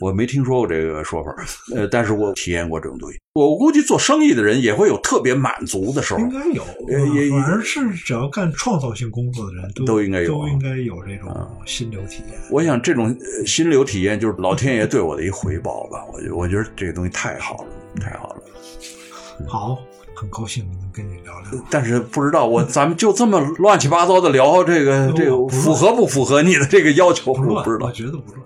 我没听说过这个说法，呃，但是我体验过这种东西。我估计做生意的人也会有特别满足的时候。应该有，也反正是只要干创造性工作的人都都应该有，都应该有这种心流体验。我想这种心流体验就是老天爷对我的一回报吧。我我觉得这个东西太好了，太好了。好。很高兴能跟你聊聊，但是不知道我咱们就这么乱七八糟的聊这个 *laughs* 这个符合不符合你的这个要求？我不知道，我觉得不乱。